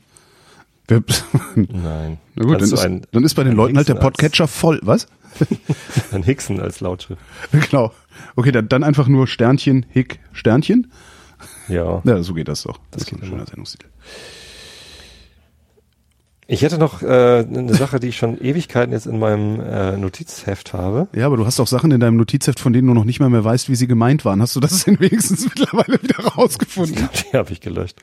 Nein. Na gut, dann ist, ein- dann ist bei den Leuten halt der Podcatcher voll. Was? Ein Hixen als Lautschrift. genau. Okay, dann, dann einfach nur Sternchen, Hick, Sternchen. Ja. Ja, so geht das doch. Das, Das ist ein schöner Sendungstitel. Ich hätte noch äh, eine Sache, die ich schon Ewigkeiten jetzt in meinem äh, Notizheft habe. Ja, aber du hast auch Sachen in deinem Notizheft, von denen du noch nicht mal mehr weißt, wie sie gemeint waren. Hast du das denn wenigstens mittlerweile wieder rausgefunden? Die habe ich gelöscht.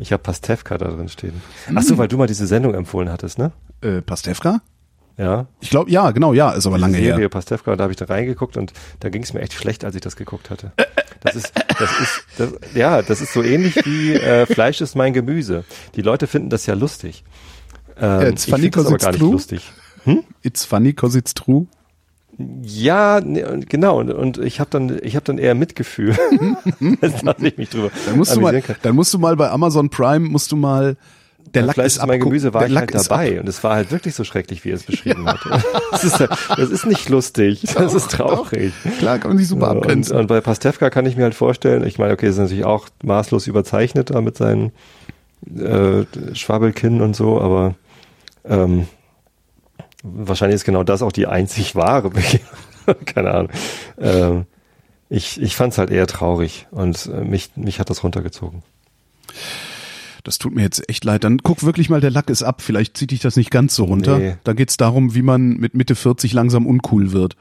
ich habe Pastewka da drin stehen. Ach so, weil du mal diese Sendung empfohlen hattest, ne? Äh, Pastewka? Ja. Ich glaube, ja, genau, ja, ist aber lange Serie her. Pastewka, da habe ich da reingeguckt und da ging es mir echt schlecht, als ich das geguckt hatte. Das ist, das ist, das, ja, das ist so ähnlich wie äh, Fleisch ist mein Gemüse. Die Leute finden das ja lustig. Ähm, It's ich funny find das 'cause aber it's gar nicht true. lustig. It's funny cause it's true. Ja, ne, genau. Und, und ich habe dann, ich habe dann eher Mitgefühl, als dass ich mich drüber Dann musst du mal, kann. dann musst du mal bei Amazon Prime, musst du mal, der Lack Fleisch ist ist mein Gemüse war der ich Lack halt dabei und es war halt wirklich so schrecklich, wie er es beschrieben hat. Das ist, halt- das ist nicht lustig, das ist traurig. Ab, klar, kann man sich super und, abgrenzen. und bei Pastewka kann ich mir halt vorstellen, ich meine, okay, ist natürlich auch maßlos überzeichnet da mit seinen äh, Schwabbelkinn und so, aber ähm, wahrscheinlich ist genau das auch die einzig wahre. Keine Ahnung. Ähm, ich ich fand es halt eher traurig und äh, mich, mich hat das runtergezogen. Das tut mir jetzt echt leid. Dann guck wirklich mal, der Lack ist ab. Vielleicht zieht dich das nicht ganz so runter. Nee. Da geht's darum, wie man mit Mitte 40 langsam uncool wird.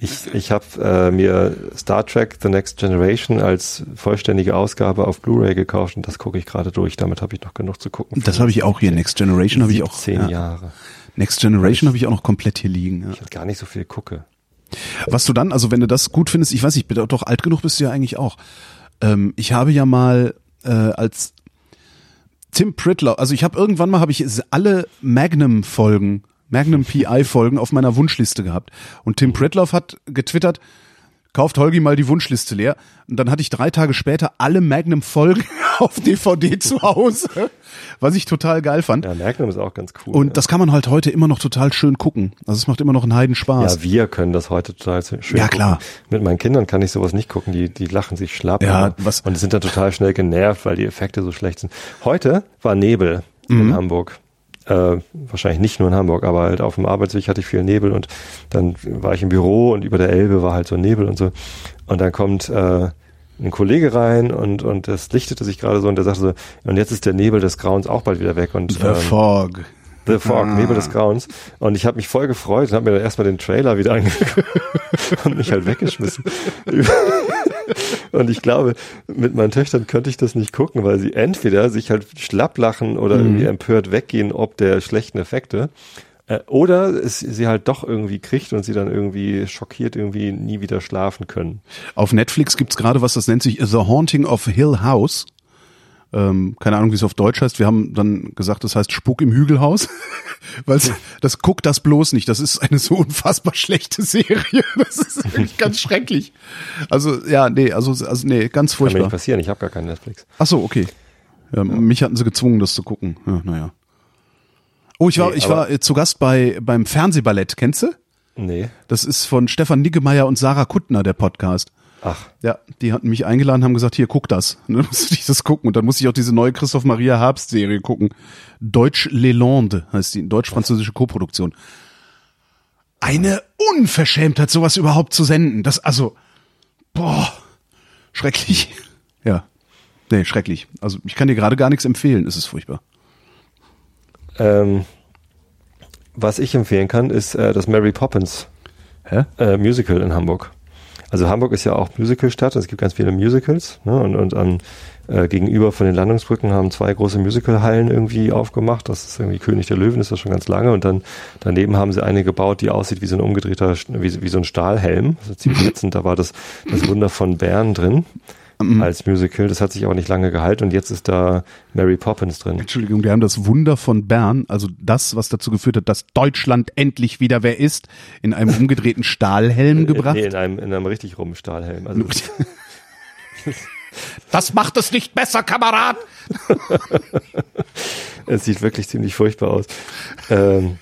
Ich, ich habe äh, mir Star Trek The Next Generation als vollständige Ausgabe auf Blu-ray gekauft und das gucke ich gerade durch. Damit habe ich noch genug zu gucken. Das habe ich auch hier. Next Generation habe ich auch. Zehn ja. Jahre. Next Generation habe ich auch noch komplett hier liegen. Ja. Ich halt gar nicht so viel gucke. Was du dann, also wenn du das gut findest, ich weiß nicht, doch alt genug bist du ja eigentlich auch. Ähm, ich habe ja mal äh, als Tim Pritlow, also ich habe irgendwann mal habe ich alle Magnum Folgen, Magnum PI Folgen auf meiner Wunschliste gehabt. Und Tim Pritloff hat getwittert, kauft Holgi mal die Wunschliste leer und dann hatte ich drei Tage später alle Magnum Folgen auf DVD zu Hause, was ich total geil fand. Ja, Magnum ist auch ganz cool. Und ja. das kann man halt heute immer noch total schön gucken. Also es macht immer noch einen Heidenspaß. ja, wir können das heute total schön Ja, gucken. klar. Mit meinen Kindern kann ich sowas nicht gucken. Die, die lachen sich schlapp. Ja, was- und die sind dann total schnell genervt, weil die Effekte so schlecht sind. Heute war Nebel Mhm. in Hamburg. Äh, wahrscheinlich nicht nur in Hamburg, aber halt auf dem Arbeitsweg hatte ich viel Nebel und dann war ich im Büro und über der Elbe war halt so Nebel und so. Und dann kommt äh, ein Kollege rein und, und das lichtete sich gerade so und der sagte so, und jetzt ist der Nebel des Grauens auch bald wieder weg. Und, The ähm, Fog. The Fog, Nebel des Grauens. Und ich habe mich voll gefreut und habe mir dann erstmal den Trailer wieder angeguckt und mich halt weggeschmissen. und ich glaube, mit meinen Töchtern könnte ich das nicht gucken, weil sie entweder sich halt schlapp lachen oder irgendwie empört weggehen ob der schlechten Effekte. Äh, Oder es sie halt doch irgendwie kriegt und sie dann irgendwie schockiert irgendwie nie wieder schlafen können. Auf Netflix gibt's gerade was, das nennt sich The Haunting of Hill House. Ähm, keine Ahnung, wie es auf Deutsch heißt. Wir haben dann gesagt, das heißt Spuk im Hügelhaus, weil das guckt das bloß nicht. Das ist eine so unfassbar schlechte Serie. Das ist wirklich ganz schrecklich. Also ja, nee, also also nee, ganz Kann mir furchtbar. nicht passieren, ich habe gar keinen Netflix. Ach so, okay. Ja, Mich hatten sie gezwungen, das zu gucken. Ja, naja. Oh, ich war, Nee, ich war äh, zu Gast bei beim Fernsehballett. Kennst du? Nee. Das ist von Stefan Niggemeier und Sarah Kuttner der Podcast. Ach, Ja, die hatten mich eingeladen, haben gesagt, hier guck das. Und dann musste ich das gucken und dann musste ich auch diese neue Christoph Maria Herbst Serie gucken. Deutsch Lelande heißt die, deutsch-französische Koproduktion. Eine Unverschämtheit, sowas überhaupt zu senden. Das also, boah, schrecklich. Ja, nee, schrecklich. Also ich kann dir gerade gar nichts empfehlen. Es ist furchtbar. ähm, was ich empfehlen kann, ist äh, das Mary Poppins Hä? äh, Musical in Hamburg. Also Hamburg ist ja auch Musicalstadt, es gibt ganz viele Musicals ne? und, und an, äh, gegenüber von den Landungsbrücken haben zwei große Musicalhallen irgendwie aufgemacht. Das ist irgendwie König der Löwen, ist das schon ganz lange und dann daneben haben sie eine gebaut, die aussieht wie so ein umgedrehter, wie, wie so ein Stahlhelm. Ist ziemlich ätzend. Da war das, das Wunder von Bern drin als Musical. Das hat sich auch nicht lange gehalten und jetzt ist da Mary Poppins drin. Entschuldigung, wir haben das Wunder von Bern, also das, was dazu geführt hat, dass Deutschland endlich wieder wer ist, in einem umgedrehten Stahlhelm gebracht. Nee, in einem, in einem richtig rummen Stahlhelm. Also Das macht es nicht besser, Kamerad. Es sieht wirklich ziemlich furchtbar aus. Ähm,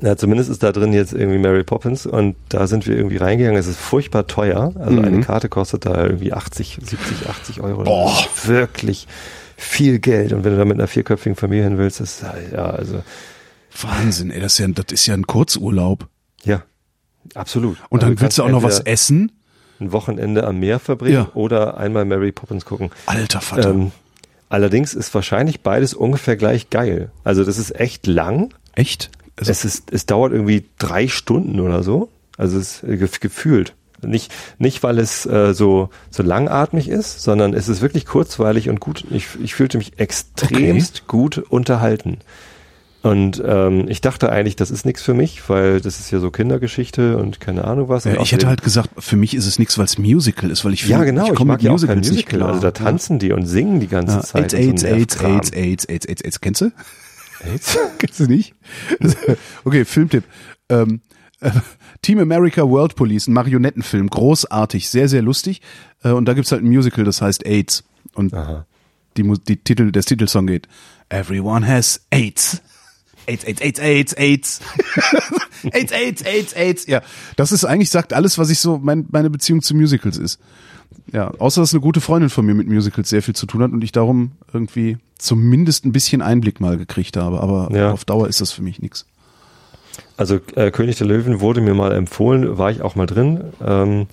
na, zumindest ist da drin jetzt irgendwie Mary Poppins und da sind wir irgendwie reingegangen. Es ist furchtbar teuer. Also eine Karte kostet da irgendwie 80, 70, 80 Euro. Boah. Wirklich viel Geld. Und wenn du da mit einer vierköpfigen Familie hin willst, ist ja, also Wahnsinn, ey, das ist ja, das ist ja ein Kurzurlaub. ja, absolut. Und Also dann willst du auch noch was essen? Ein Wochenende am Meer verbringen Ja. oder einmal Mary Poppins gucken. Alter Vater. Ähm, allerdings ist wahrscheinlich beides ungefähr gleich geil. Also das ist echt lang. Echt? Also, Es ist, es dauert irgendwie drei Stunden oder so. Also es ist gef- gefühlt. Nicht, nicht weil es äh, so, so langatmig ist, sondern es ist wirklich kurzweilig und gut. Ich, ich fühlte mich extremst gut unterhalten. Und ähm, ich dachte eigentlich, das ist nichts für mich, weil das ist ja so Kindergeschichte und keine Ahnung was. Ja, ich hätte halt gesagt, für mich ist es nichts, weil es Musical ist, weil ich ja finde, genau, ich, komme mag mit ja auch kein Musicals nicht Musical. klar. Also da tanzen die und singen die ganze ja. Zeit. AIDS, AIDS, AIDS. AIDS, AIDS, AIDS, AIDS, AIDS. Kennst du? AIDS? Kennst du nicht? okay, Filmtipp. Ähm, äh, Team America World Police, ein Marionettenfilm, großartig, sehr, sehr lustig. Äh, und da gibt's halt ein Musical, das heißt AIDS. Und Aha. die, die Titel, der Titelsong geht Everyone has AIDS. AIDS, AIDS, AIDS, AIDS, AIDS. AIDS, AIDS, AIDS, AIDS. Ja, das ist eigentlich, sagt alles, was ich so, mein, meine Beziehung zu Musicals ist. Ja, außer dass eine gute Freundin von mir mit Musicals sehr viel zu tun hat und ich darum irgendwie zumindest ein bisschen Einblick mal gekriegt habe. Aber Ja. auf Dauer ist das für mich nichts. Also äh, König der Löwen wurde mir mal empfohlen, war ich auch mal drin, ähm,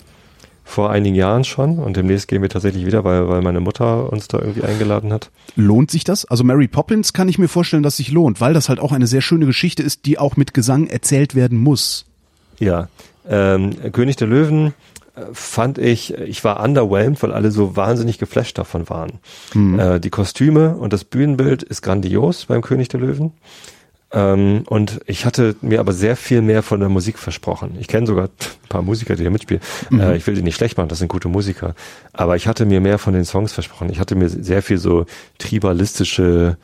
vor einigen Jahren schon und demnächst gehen wir tatsächlich wieder, weil, weil meine Mutter uns da irgendwie eingeladen hat. Lohnt sich das? Also Mary Poppins kann ich mir vorstellen, dass sich lohnt, weil das halt auch eine sehr schöne Geschichte ist, die auch mit Gesang erzählt werden muss. Ja, ähm, König der Löwen fand ich, ich war underwhelmed, weil alle so wahnsinnig geflasht davon waren. Äh, die Kostüme und das Bühnenbild ist grandios beim König der Löwen. Ähm, und ich hatte mir aber sehr viel mehr von der Musik versprochen. Ich kenne sogar ein paar Musiker, die hier mitspielen. Äh, ich will die nicht schlecht machen, das sind gute Musiker. Aber ich hatte mir mehr von den Songs versprochen. Ich hatte mir sehr viel so tribalistische,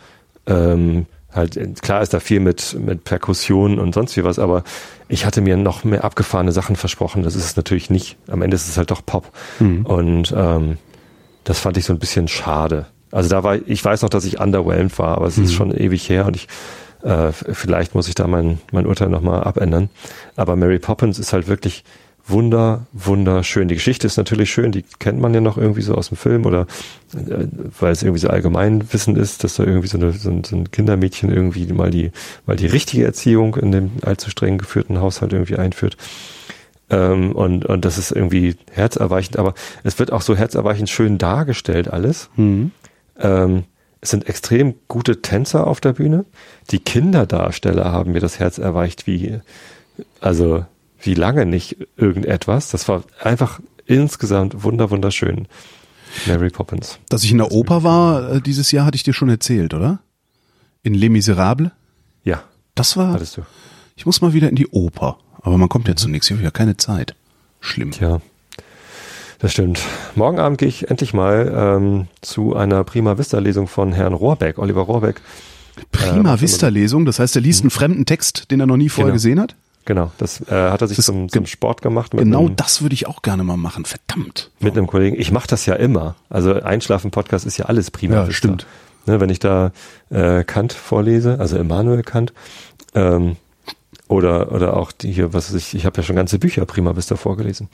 ähm, halt, klar ist da viel mit, mit Perkussion und sonst wie was, aber ich hatte mir noch mehr abgefahrene Sachen versprochen. Das ist es natürlich nicht. Am Ende ist es halt doch Pop. Und ähm, das fand ich so ein bisschen schade. Also da war, ich weiß noch, dass ich underwhelmed war, aber es ist schon ewig her und ich, äh, vielleicht muss ich da mein, mein Urteil nochmal abändern. Aber Mary Poppins ist halt wirklich wunder, wunderschön. Die Geschichte ist natürlich schön, die kennt man ja noch irgendwie so aus dem Film oder äh, weil es irgendwie so Allgemeinwissen ist, dass da irgendwie so, eine, so, ein, so ein Kindermädchen irgendwie mal die, mal die richtige Erziehung in dem allzu streng geführten Haushalt irgendwie einführt. Ähm, und, und das ist irgendwie herzerweichend, aber es wird auch so herzerweichend schön dargestellt alles. Ähm, es sind extrem gute Tänzer auf der Bühne. Die Kinderdarsteller haben mir das Herz erweicht wie, also wie lange nicht irgendetwas. Das war einfach insgesamt wunder wunderschön. Mary Poppins. Dass ich in der Oper war äh, dieses Jahr, hatte ich dir schon erzählt, oder? In Les Miserables. Ja, Das war. hattest du. Ich muss mal wieder in die Oper. Aber man kommt ja zu nichts. Ich habe ja keine Zeit. Schlimm. Tja. Das stimmt. Morgen Abend gehe ich endlich mal ähm, zu einer Prima Vista Lesung von Herrn Rohrbeck, Oliver Rohrbeck. Prima Äh, Vista Lesung, das heißt, er liest einen fremden Text, den er noch nie vorher Genau. gesehen hat. Genau, das äh, hat er sich zum, zum Sport gemacht Genau einem, das würde ich auch gerne mal machen. Verdammt. mit einem Kollegen. Ich mache das ja immer. Also Einschlafen-Podcast ist ja alles Prima Ja, stimmt. Ne, wenn ich da äh, Kant vorlese, also Immanuel Kant, ähm, oder oder auch die hier, was weiß ich, ich habe ja schon ganze Bücher Prima Vista vorgelesen.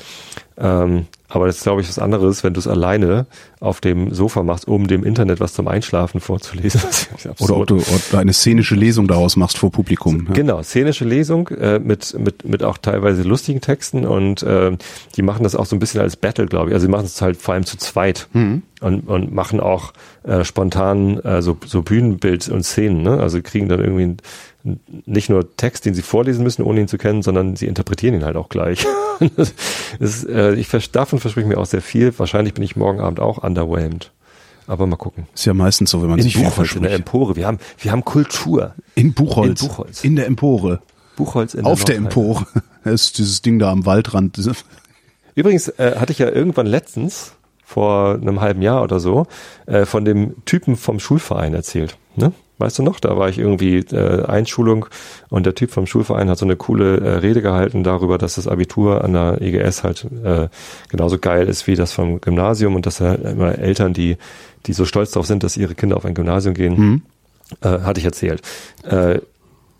Ähm, aber das ist, glaube ich, was anderes, wenn du es alleine auf dem Sofa machst, um dem Internet was zum Einschlafen vorzulesen. Oder ob du eine szenische Lesung daraus machst vor Publikum. Ja. Genau, szenische Lesung äh, mit, mit, mit auch teilweise lustigen Texten und äh, die machen das auch so ein bisschen als Battle, glaube ich. Also sie machen es halt vor allem zu zweit und, und machen auch äh, spontan äh, so, so Bühnenbild und Szenen. Ne? Also kriegen dann irgendwie ein, nicht nur Text, den sie vorlesen müssen, ohne ihn zu kennen, sondern sie interpretieren ihn halt auch gleich. ist, äh, ich davon verspreche ich mir auch sehr viel. Wahrscheinlich bin ich morgen Abend auch underwhelmed. Aber mal gucken. Ist ja meistens so, wenn man In sich viel Buchholz, in der verspricht. Empore. Wir haben, wir haben Kultur. In Buchholz. In Buchholz. In der Empore. Buchholz in Auf der. Empore. Das ist dieses Ding da am Waldrand. Übrigens äh, hatte ich ja irgendwann letztens, vor einem halben Jahr oder so, äh, von dem Typen vom Schulverein erzählt. Ne? Weißt du noch? Da war ich irgendwie äh, Einschulung und der Typ vom Schulverein hat so eine coole äh, Rede gehalten darüber, dass das Abitur an der EGS halt äh, genauso geil ist wie das vom Gymnasium und dass er immer Eltern, die, die so stolz darauf sind, dass ihre Kinder auf ein Gymnasium gehen, äh, hatte ich erzählt. Äh,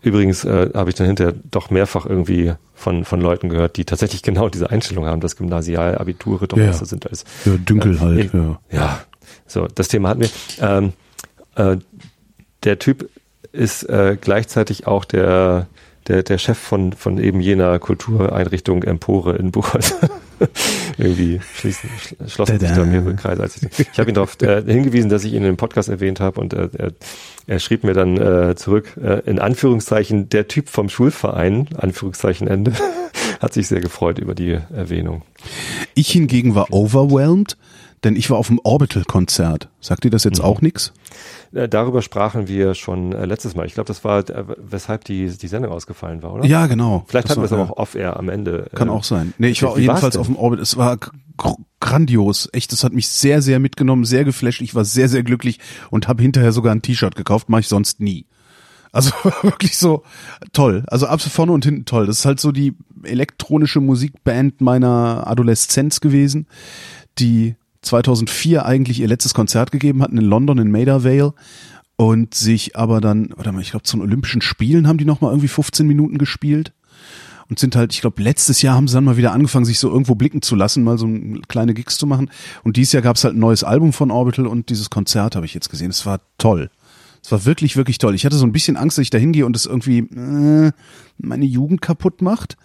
Übrigens äh, habe ich dann hinterher doch mehrfach irgendwie von, von Leuten gehört, die tatsächlich genau diese Einstellung haben, dass Gymnasialabiture doch ja. besser sind als Ja, Dünkel halt, in- ja. ja, so, das Thema hatten wir. Ähm, äh, der Typ ist äh, gleichzeitig auch der, der, der Chef von, von eben jener Kultureinrichtung Empore in Buchholz. Irgendwie schließen, schl- schlossen sich da mehrere Kreise. Als ich ich habe ihn darauf äh, hingewiesen, dass ich ihn im Podcast erwähnt habe und äh, er, er schrieb mir dann äh, zurück, äh, in Anführungszeichen, der Typ vom Schulverein, Anführungszeichen Ende, hat sich sehr gefreut über die Erwähnung. Ich hingegen war overwhelmed, denn ich war auf dem Orbital-Konzert. Sagt dir das Mhm. jetzt auch nix? Äh, Darüber sprachen wir schon äh, letztes Mal. Ich glaube, das war, äh, weshalb die, die Sendung ausgefallen war, oder? Ja, genau. Vielleicht hatten wir es aber auch off-air am Ende. Kann auch sein. Nee, ich war wie jedenfalls auf dem Orbit. Es war gr grandios. Echt, das hat mich sehr, sehr mitgenommen, sehr geflasht. Ich war sehr, sehr glücklich und habe hinterher sogar ein T-Shirt gekauft. Mache ich sonst nie. Also wirklich so toll. Also absolut vorne und hinten toll. Das ist halt so die elektronische Musikband meiner Adoleszenz gewesen, die 2004 eigentlich ihr letztes Konzert gegeben hatten in London in Maida Vale und sich aber dann, warte mal, ich glaube zu den Olympischen Spielen haben die noch mal irgendwie 15 Minuten gespielt und sind halt, ich glaube, letztes Jahr haben sie dann mal wieder angefangen, sich so irgendwo blicken zu lassen, mal so ein- kleine Gigs zu machen. Und dieses Jahr gab es halt ein neues Album von Orbital und dieses Konzert habe ich jetzt gesehen. Es war toll. Es war wirklich, wirklich toll. Ich hatte so ein bisschen Angst, dass ich da hingehe und es irgendwie äh, meine Jugend kaputt macht.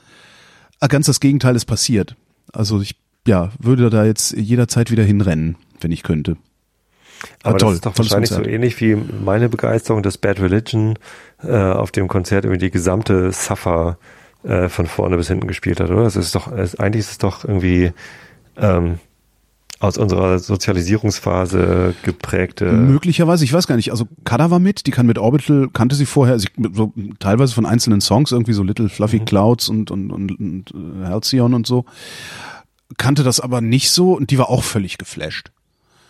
Ah, Ganz das Gegenteil ist passiert. Also ich ja, würde da jetzt jederzeit wieder hinrennen, wenn ich könnte. Aber toll, das ist doch wahrscheinlich Konzert. so ähnlich wie meine Begeisterung des Bad Religion äh, auf dem Konzert irgendwie die gesamte Suffer äh, von vorne bis hinten gespielt hat, oder? Das ist doch, es, eigentlich ist es doch irgendwie ähm, aus unserer Sozialisierungsphase geprägte. Möglicherweise, ich weiß gar nicht. Also Kada war mit, die kann mit Orbital, kannte sie vorher, also ich, so, teilweise von einzelnen Songs, irgendwie so Little Fluffy Clouds und, und, und, und äh, Halcyon und so. Kannte das aber nicht so und die war auch völlig geflasht.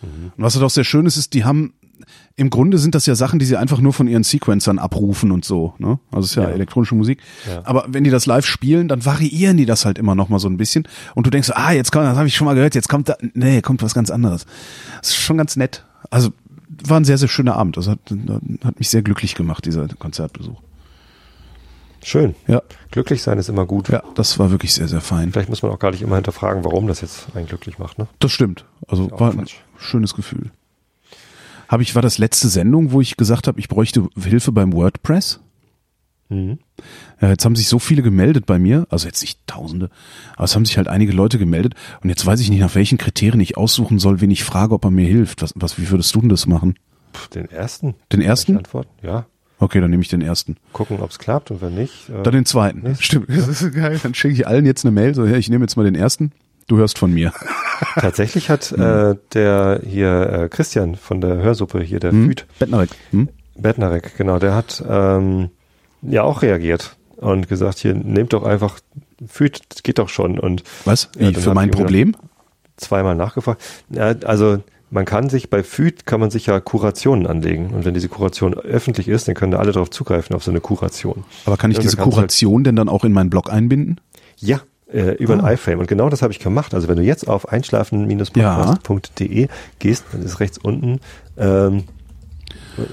Und was halt auch sehr schön ist, ist, die haben, im Grunde sind das ja Sachen, die sie einfach nur von ihren Sequencern abrufen und so. Ne? Also es ist ja, Ja. elektronische Musik. Ja. Aber wenn die das live spielen, dann variieren die das halt immer noch mal so ein bisschen. Und du denkst, ah, jetzt kommt, das habe ich schon mal gehört, jetzt kommt da, nee, kommt was ganz anderes. Das ist schon ganz nett. Also war ein sehr, sehr schöner Abend. Also hat, hat mich sehr glücklich gemacht, dieser Konzertbesuch. Schön. Ja, Glücklich sein ist immer gut. ja, das war wirklich sehr, sehr fein. Vielleicht muss man auch gar nicht immer hinterfragen, warum das jetzt einen glücklich macht. Ne? Das stimmt. Also war ein Quatsch. schönes Gefühl. Habe ich, war das letzte Sendung, wo ich gesagt habe, ich bräuchte Hilfe beim WordPress? Mhm. Ja, jetzt haben sich so viele gemeldet bei mir, also jetzt nicht Tausende, aber es haben sich halt einige Leute gemeldet und jetzt weiß ich nicht, nach welchen Kriterien ich aussuchen soll, wen ich frage, ob er mir hilft. Was, was, wie würdest du denn das machen? Den ersten? Den ersten? Antworten? Ja. Okay, dann nehme ich den ersten. Gucken, ob es klappt und wenn nicht. Äh, Dann den zweiten. Nicht? Stimmt, das ist geil. Dann schicke ich allen jetzt eine Mail, so, ja, ich nehme jetzt mal den ersten. Du hörst von mir. Tatsächlich hat äh, der hier äh, Christian von der Hörsuppe hier, der Hm? Füd, Bettnerek. Hm? Bettnarek, genau, der hat ähm, ja auch reagiert und gesagt, hier nehmt doch einfach Füd, das geht doch schon und Was? Wie, für mein Problem? zweimal nachgefragt. Ja, also man kann sich bei FÜD kann man sich ja Kurationen anlegen und wenn diese Kuration öffentlich ist, dann können da alle darauf zugreifen auf so eine Kuration. Aber kann ich Ja, diese halt- Kuration denn dann auch in meinen Blog einbinden? Ja, äh, über Ah. ein iFrame. Und genau das habe ich gemacht. Also wenn du jetzt auf einschlafen-podcast.de gehst, dann ist rechts unten ähm,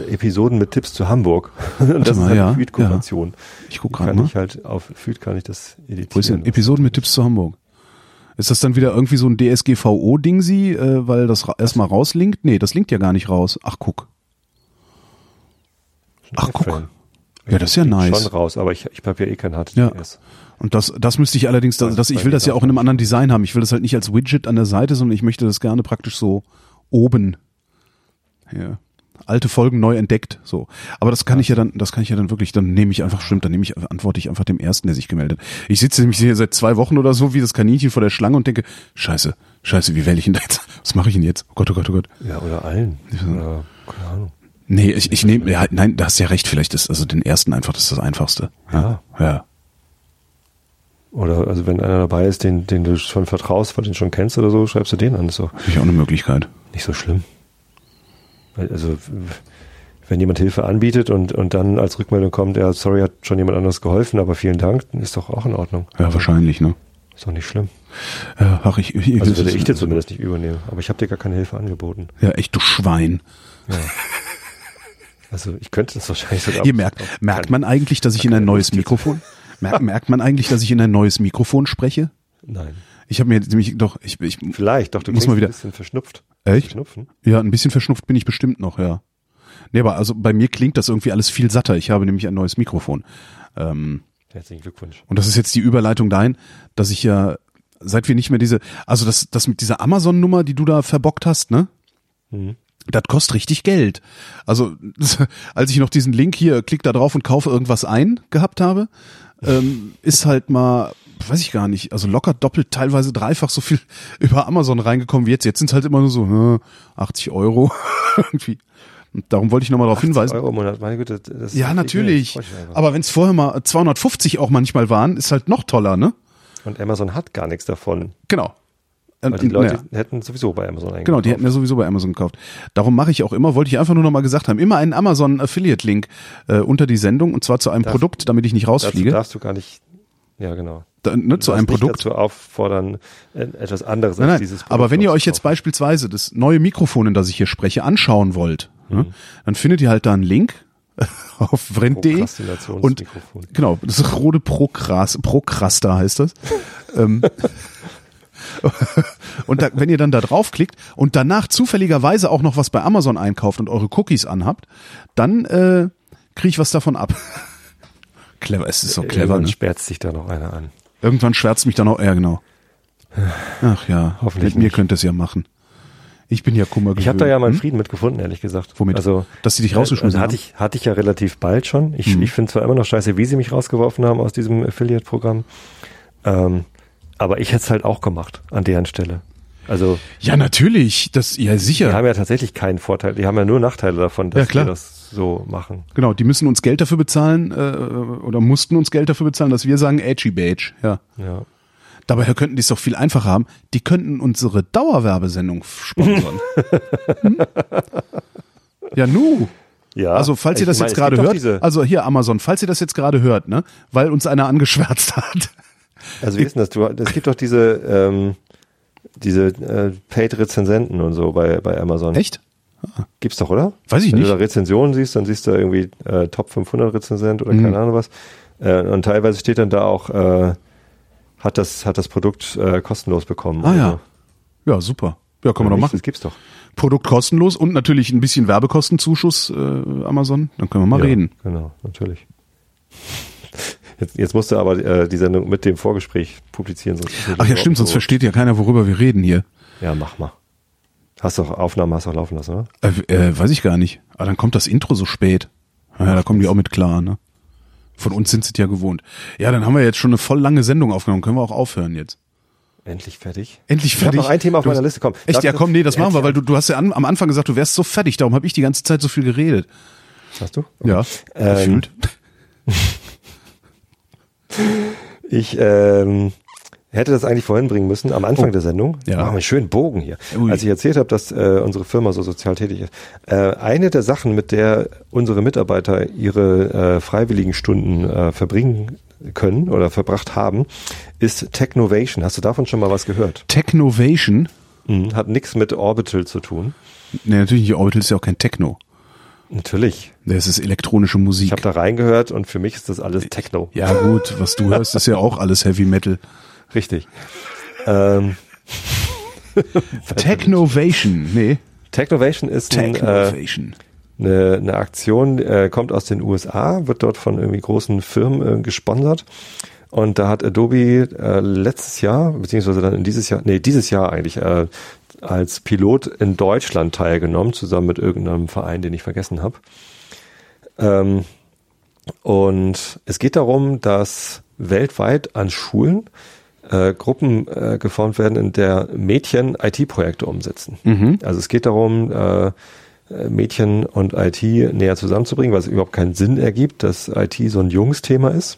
Episoden mit Tipps zu Hamburg. Und das mal, ist halt ja, eine Feed-Kuration. Ich guck Die gerade kann mal. ich halt auf Feed kann ich das Wo ist denn editieren. Episoden mit Tipps zu Hamburg? Ist das dann wieder irgendwie so ein DSGVO-Ding sie, äh, weil das ra erstmal rauslinkt? Nee, das linkt ja gar nicht raus. Ach, guck. Ach, guck. iFrame. Ja, das ist ja nice. Schon raus, aber ich, ich habe ja eh kein Ja. HTTPS. Und das, das müsste ich allerdings, das, Also das, ich will das ja auch auch in einem anderen Design haben. Ich will das halt nicht als Widget an der Seite, sondern ich möchte das gerne praktisch so oben. Ja. Alte Folgen neu entdeckt, so. Aber das kann ich ja dann, das kann ich ja dann wirklich, dann nehme ich einfach, stimmt, dann nehme ich, antworte ich einfach dem ersten, der sich gemeldet hat. Ich sitze nämlich hier seit zwei Wochen oder so wie das Kaninchen vor der Schlange und denke, scheiße, scheiße, wie wähle ich ihn da jetzt? Was mache ich denn jetzt? Oh Gott, oh Gott, oh Gott. Ja, oder allen. Oder, keine Ahnung. Nee, ich, ich nehme, ja, nein, da hast ja recht, vielleicht ist also den ersten einfach, das ist das Einfachste. Ja. Ja. Oder also wenn einer dabei ist, den, den du schon vertraust, weil du den schon kennst oder so, schreibst du den an. Das ist Finde ich auch eine Möglichkeit. nicht so schlimm. Also wenn jemand Hilfe anbietet und, und dann als Rückmeldung kommt, ja, sorry, hat schon jemand anderes geholfen, aber vielen Dank, dann ist doch auch in Ordnung. Ja, wahrscheinlich, ne? Ist doch nicht schlimm. Ja, ach, ich, ich, Also würde ich dir zumindest nicht übernehmen. Aber ich habe dir gar keine Hilfe angeboten. Ja, echt, du Schwein. Also ich könnte das wahrscheinlich sogar. Ihr merkt, merkt man eigentlich, dass ich in ein neues Mikrofon, merkt, merkt man eigentlich, dass ich in ein neues Mikrofon spreche? Nein. Ich habe mir jetzt nämlich doch, ich, ich, Vielleicht, doch, du Muss mal wieder- ein bisschen verschnupft. Echt? Schnupfen? ja, ein bisschen verschnupft bin ich bestimmt noch, ja. Nee, aber also bei mir klingt das irgendwie alles viel satter. Ich habe nämlich ein neues Mikrofon. Ähm, Herzlichen Glückwunsch. und das ist jetzt die Überleitung dahin, dass ich ja, seit wir nicht mehr diese, also das, das mit dieser Amazon-Nummer, die du da verbockt hast, ne? Mhm. Das kostet richtig Geld. Also, als ich noch diesen Link hier, klick da drauf und kaufe irgendwas ein gehabt habe, ähm, ist halt mal, weiß ich gar nicht, also locker doppelt, teilweise dreifach so viel über Amazon reingekommen wie jetzt. Jetzt sind halt immer nur so hm, 80 Euro irgendwie. Und darum wollte ich nochmal darauf hinweisen. Euro im Monat, meine Güte. Das Ja, ich- natürlich. Aber wenn es vorher mal 250 auch manchmal waren, ist halt noch toller, ne? Und Amazon hat gar nichts davon. Genau. Weil Und- die Leute naja. hätten sowieso bei Amazon eingekauft. Genau, die hätten ja sowieso bei Amazon gekauft. Darum mache ich auch immer, wollte ich einfach nur noch mal gesagt haben, immer einen Amazon Affiliate Link äh, unter die Sendung und zwar zu einem Darf- Produkt, damit ich nicht Dazu rausfliege. darfst du gar nicht, ja genau. Da, ne, zu einem Produkt. Nicht dazu auffordern, äh, etwas anderes Nein, als nein, dieses Produkt aber wenn ihr euch jetzt beispielsweise das neue Mikrofon, in das ich hier spreche, anschauen wollt, ne, dann findet ihr halt da einen Link auf vrend.de und genau, das ist Rode Prokras, Prokraster heißt das. ähm, und da, wenn ihr dann da draufklickt und danach zufälligerweise auch noch was bei Amazon einkauft und eure Cookies anhabt, dann äh, kriege ich was davon ab. clever, es ist so clever. Irgendwann Ne? sperrt sich da noch einer an. Irgendwann schwärzt mich dann auch, ja genau. Ach ja, Hoffentlich mit mir nicht. könnt ihr es ja machen. Ich bin ja Kummer Ich habe da ja meinen hm? Frieden mitgefunden, ehrlich gesagt. Womit? Also, Dass sie dich äh, rausgeschmissen also hatte haben? ich hatte ich ja relativ bald schon. Ich, Mhm. ich finde zwar immer noch scheiße, wie sie mich rausgeworfen haben aus diesem Affiliate-Programm, ähm, aber ich hätte es halt auch gemacht an deren Stelle. Also Ja, natürlich. Das, ja, die sicher. haben ja tatsächlich keinen Vorteil, die haben ja nur Nachteile davon, dass Ja, klar. das so machen. Genau, die müssen uns Geld dafür bezahlen, äh, oder mussten uns Geld dafür bezahlen, dass wir sagen, edgy beige. Ja. Ja. Dabei könnten die es doch viel einfacher haben. Die könnten unsere Dauerwerbesendung sponsern. hm? Ja, nu. Ja, Also, falls ihr das meine, jetzt gerade hört, also hier Amazon, falls ihr das jetzt gerade hört, ne, weil uns einer angeschwärzt hat. also wie ist denn das? Du, es gibt doch diese, ähm, diese äh, Paid-Rezensenten und so bei, bei Amazon. Echt? Gibt's doch, oder? Weiß ich Wenn nicht. du da Rezensionen siehst, dann siehst du irgendwie äh, Top 500 Rezensent oder Mhm. keine Ahnung was. Äh, und teilweise steht dann da auch, äh, hat das, hat das Produkt äh, kostenlos bekommen. Ah ja. so. Ja, super. Ja, kann man doch Nicht? machen. Das gibt's doch. Produkt kostenlos und natürlich ein bisschen Werbekostenzuschuss, äh, Amazon. Dann können wir mal ja, reden. Genau, natürlich. Jetzt, jetzt musst du aber äh, die Sendung mit dem Vorgespräch publizieren. Sonst Ach ja, stimmt, sonst so- versteht ja keiner, worüber wir reden hier. Ja, mach mal. Hast doch Aufnahmen hast du auch laufen lassen, oder? Äh, äh, weiß ich gar nicht. Aber dann kommt das Intro so spät. Ja, da kommen die auch mit klar, ne? Von uns sind sie ja gewohnt. Ja, dann haben wir jetzt schon eine voll lange Sendung aufgenommen. Können wir auch aufhören jetzt. Endlich fertig. Endlich Ich habe fertig. noch ein Thema auf Du- meiner Liste. Komm. Echt, Darf ja komm, nee, das machen wir, weil du, du hast ja an, am Anfang gesagt, du wärst so fertig, darum habe ich die ganze Zeit so viel geredet. Hast du? Ja, Ähm, gefühlt. Ich ähm, hätte das eigentlich vorhin bringen müssen, am Anfang Oh. der Sendung. Ja. Machen wir einen schönen Bogen hier. Ui. Als ich erzählt habe, dass äh, unsere Firma so sozial tätig ist. Äh, eine der Sachen, mit der unsere Mitarbeiter ihre äh, freiwilligen Stunden äh, verbringen können oder verbracht haben, ist Technovation. Hast du davon schon mal was gehört? Technovation? Mhm. Hat nichts mit Orbital zu tun. Nee, natürlich nicht. Orbital ist ja auch kein Techno. Natürlich. Das ist elektronische Ich Musik. habe da reingehört und für mich ist das alles Techno. ja gut, was du hörst, ist ja auch alles Heavy Metal. Richtig. Ähm, Technovation, nee. Technovation ist ein, äh, Technovation. eine, eine Aktion, äh, kommt aus den USA, wird dort von irgendwie großen Firmen äh, gesponsert. Und da hat Adobe äh, letztes Jahr, beziehungsweise dann in dieses Jahr, nee, dieses Jahr eigentlich, äh, als Pilot in Deutschland teilgenommen, zusammen mit irgendeinem Verein, den ich vergessen habe. Ähm, und es geht darum, dass weltweit an Schulen äh, Gruppen äh, geformt werden, in der Mädchen IT-Projekte umsetzen. Also es geht darum, äh, Mädchen und IT näher zusammenzubringen, weil es überhaupt keinen Sinn ergibt, dass IT so ein Jungsthema ist.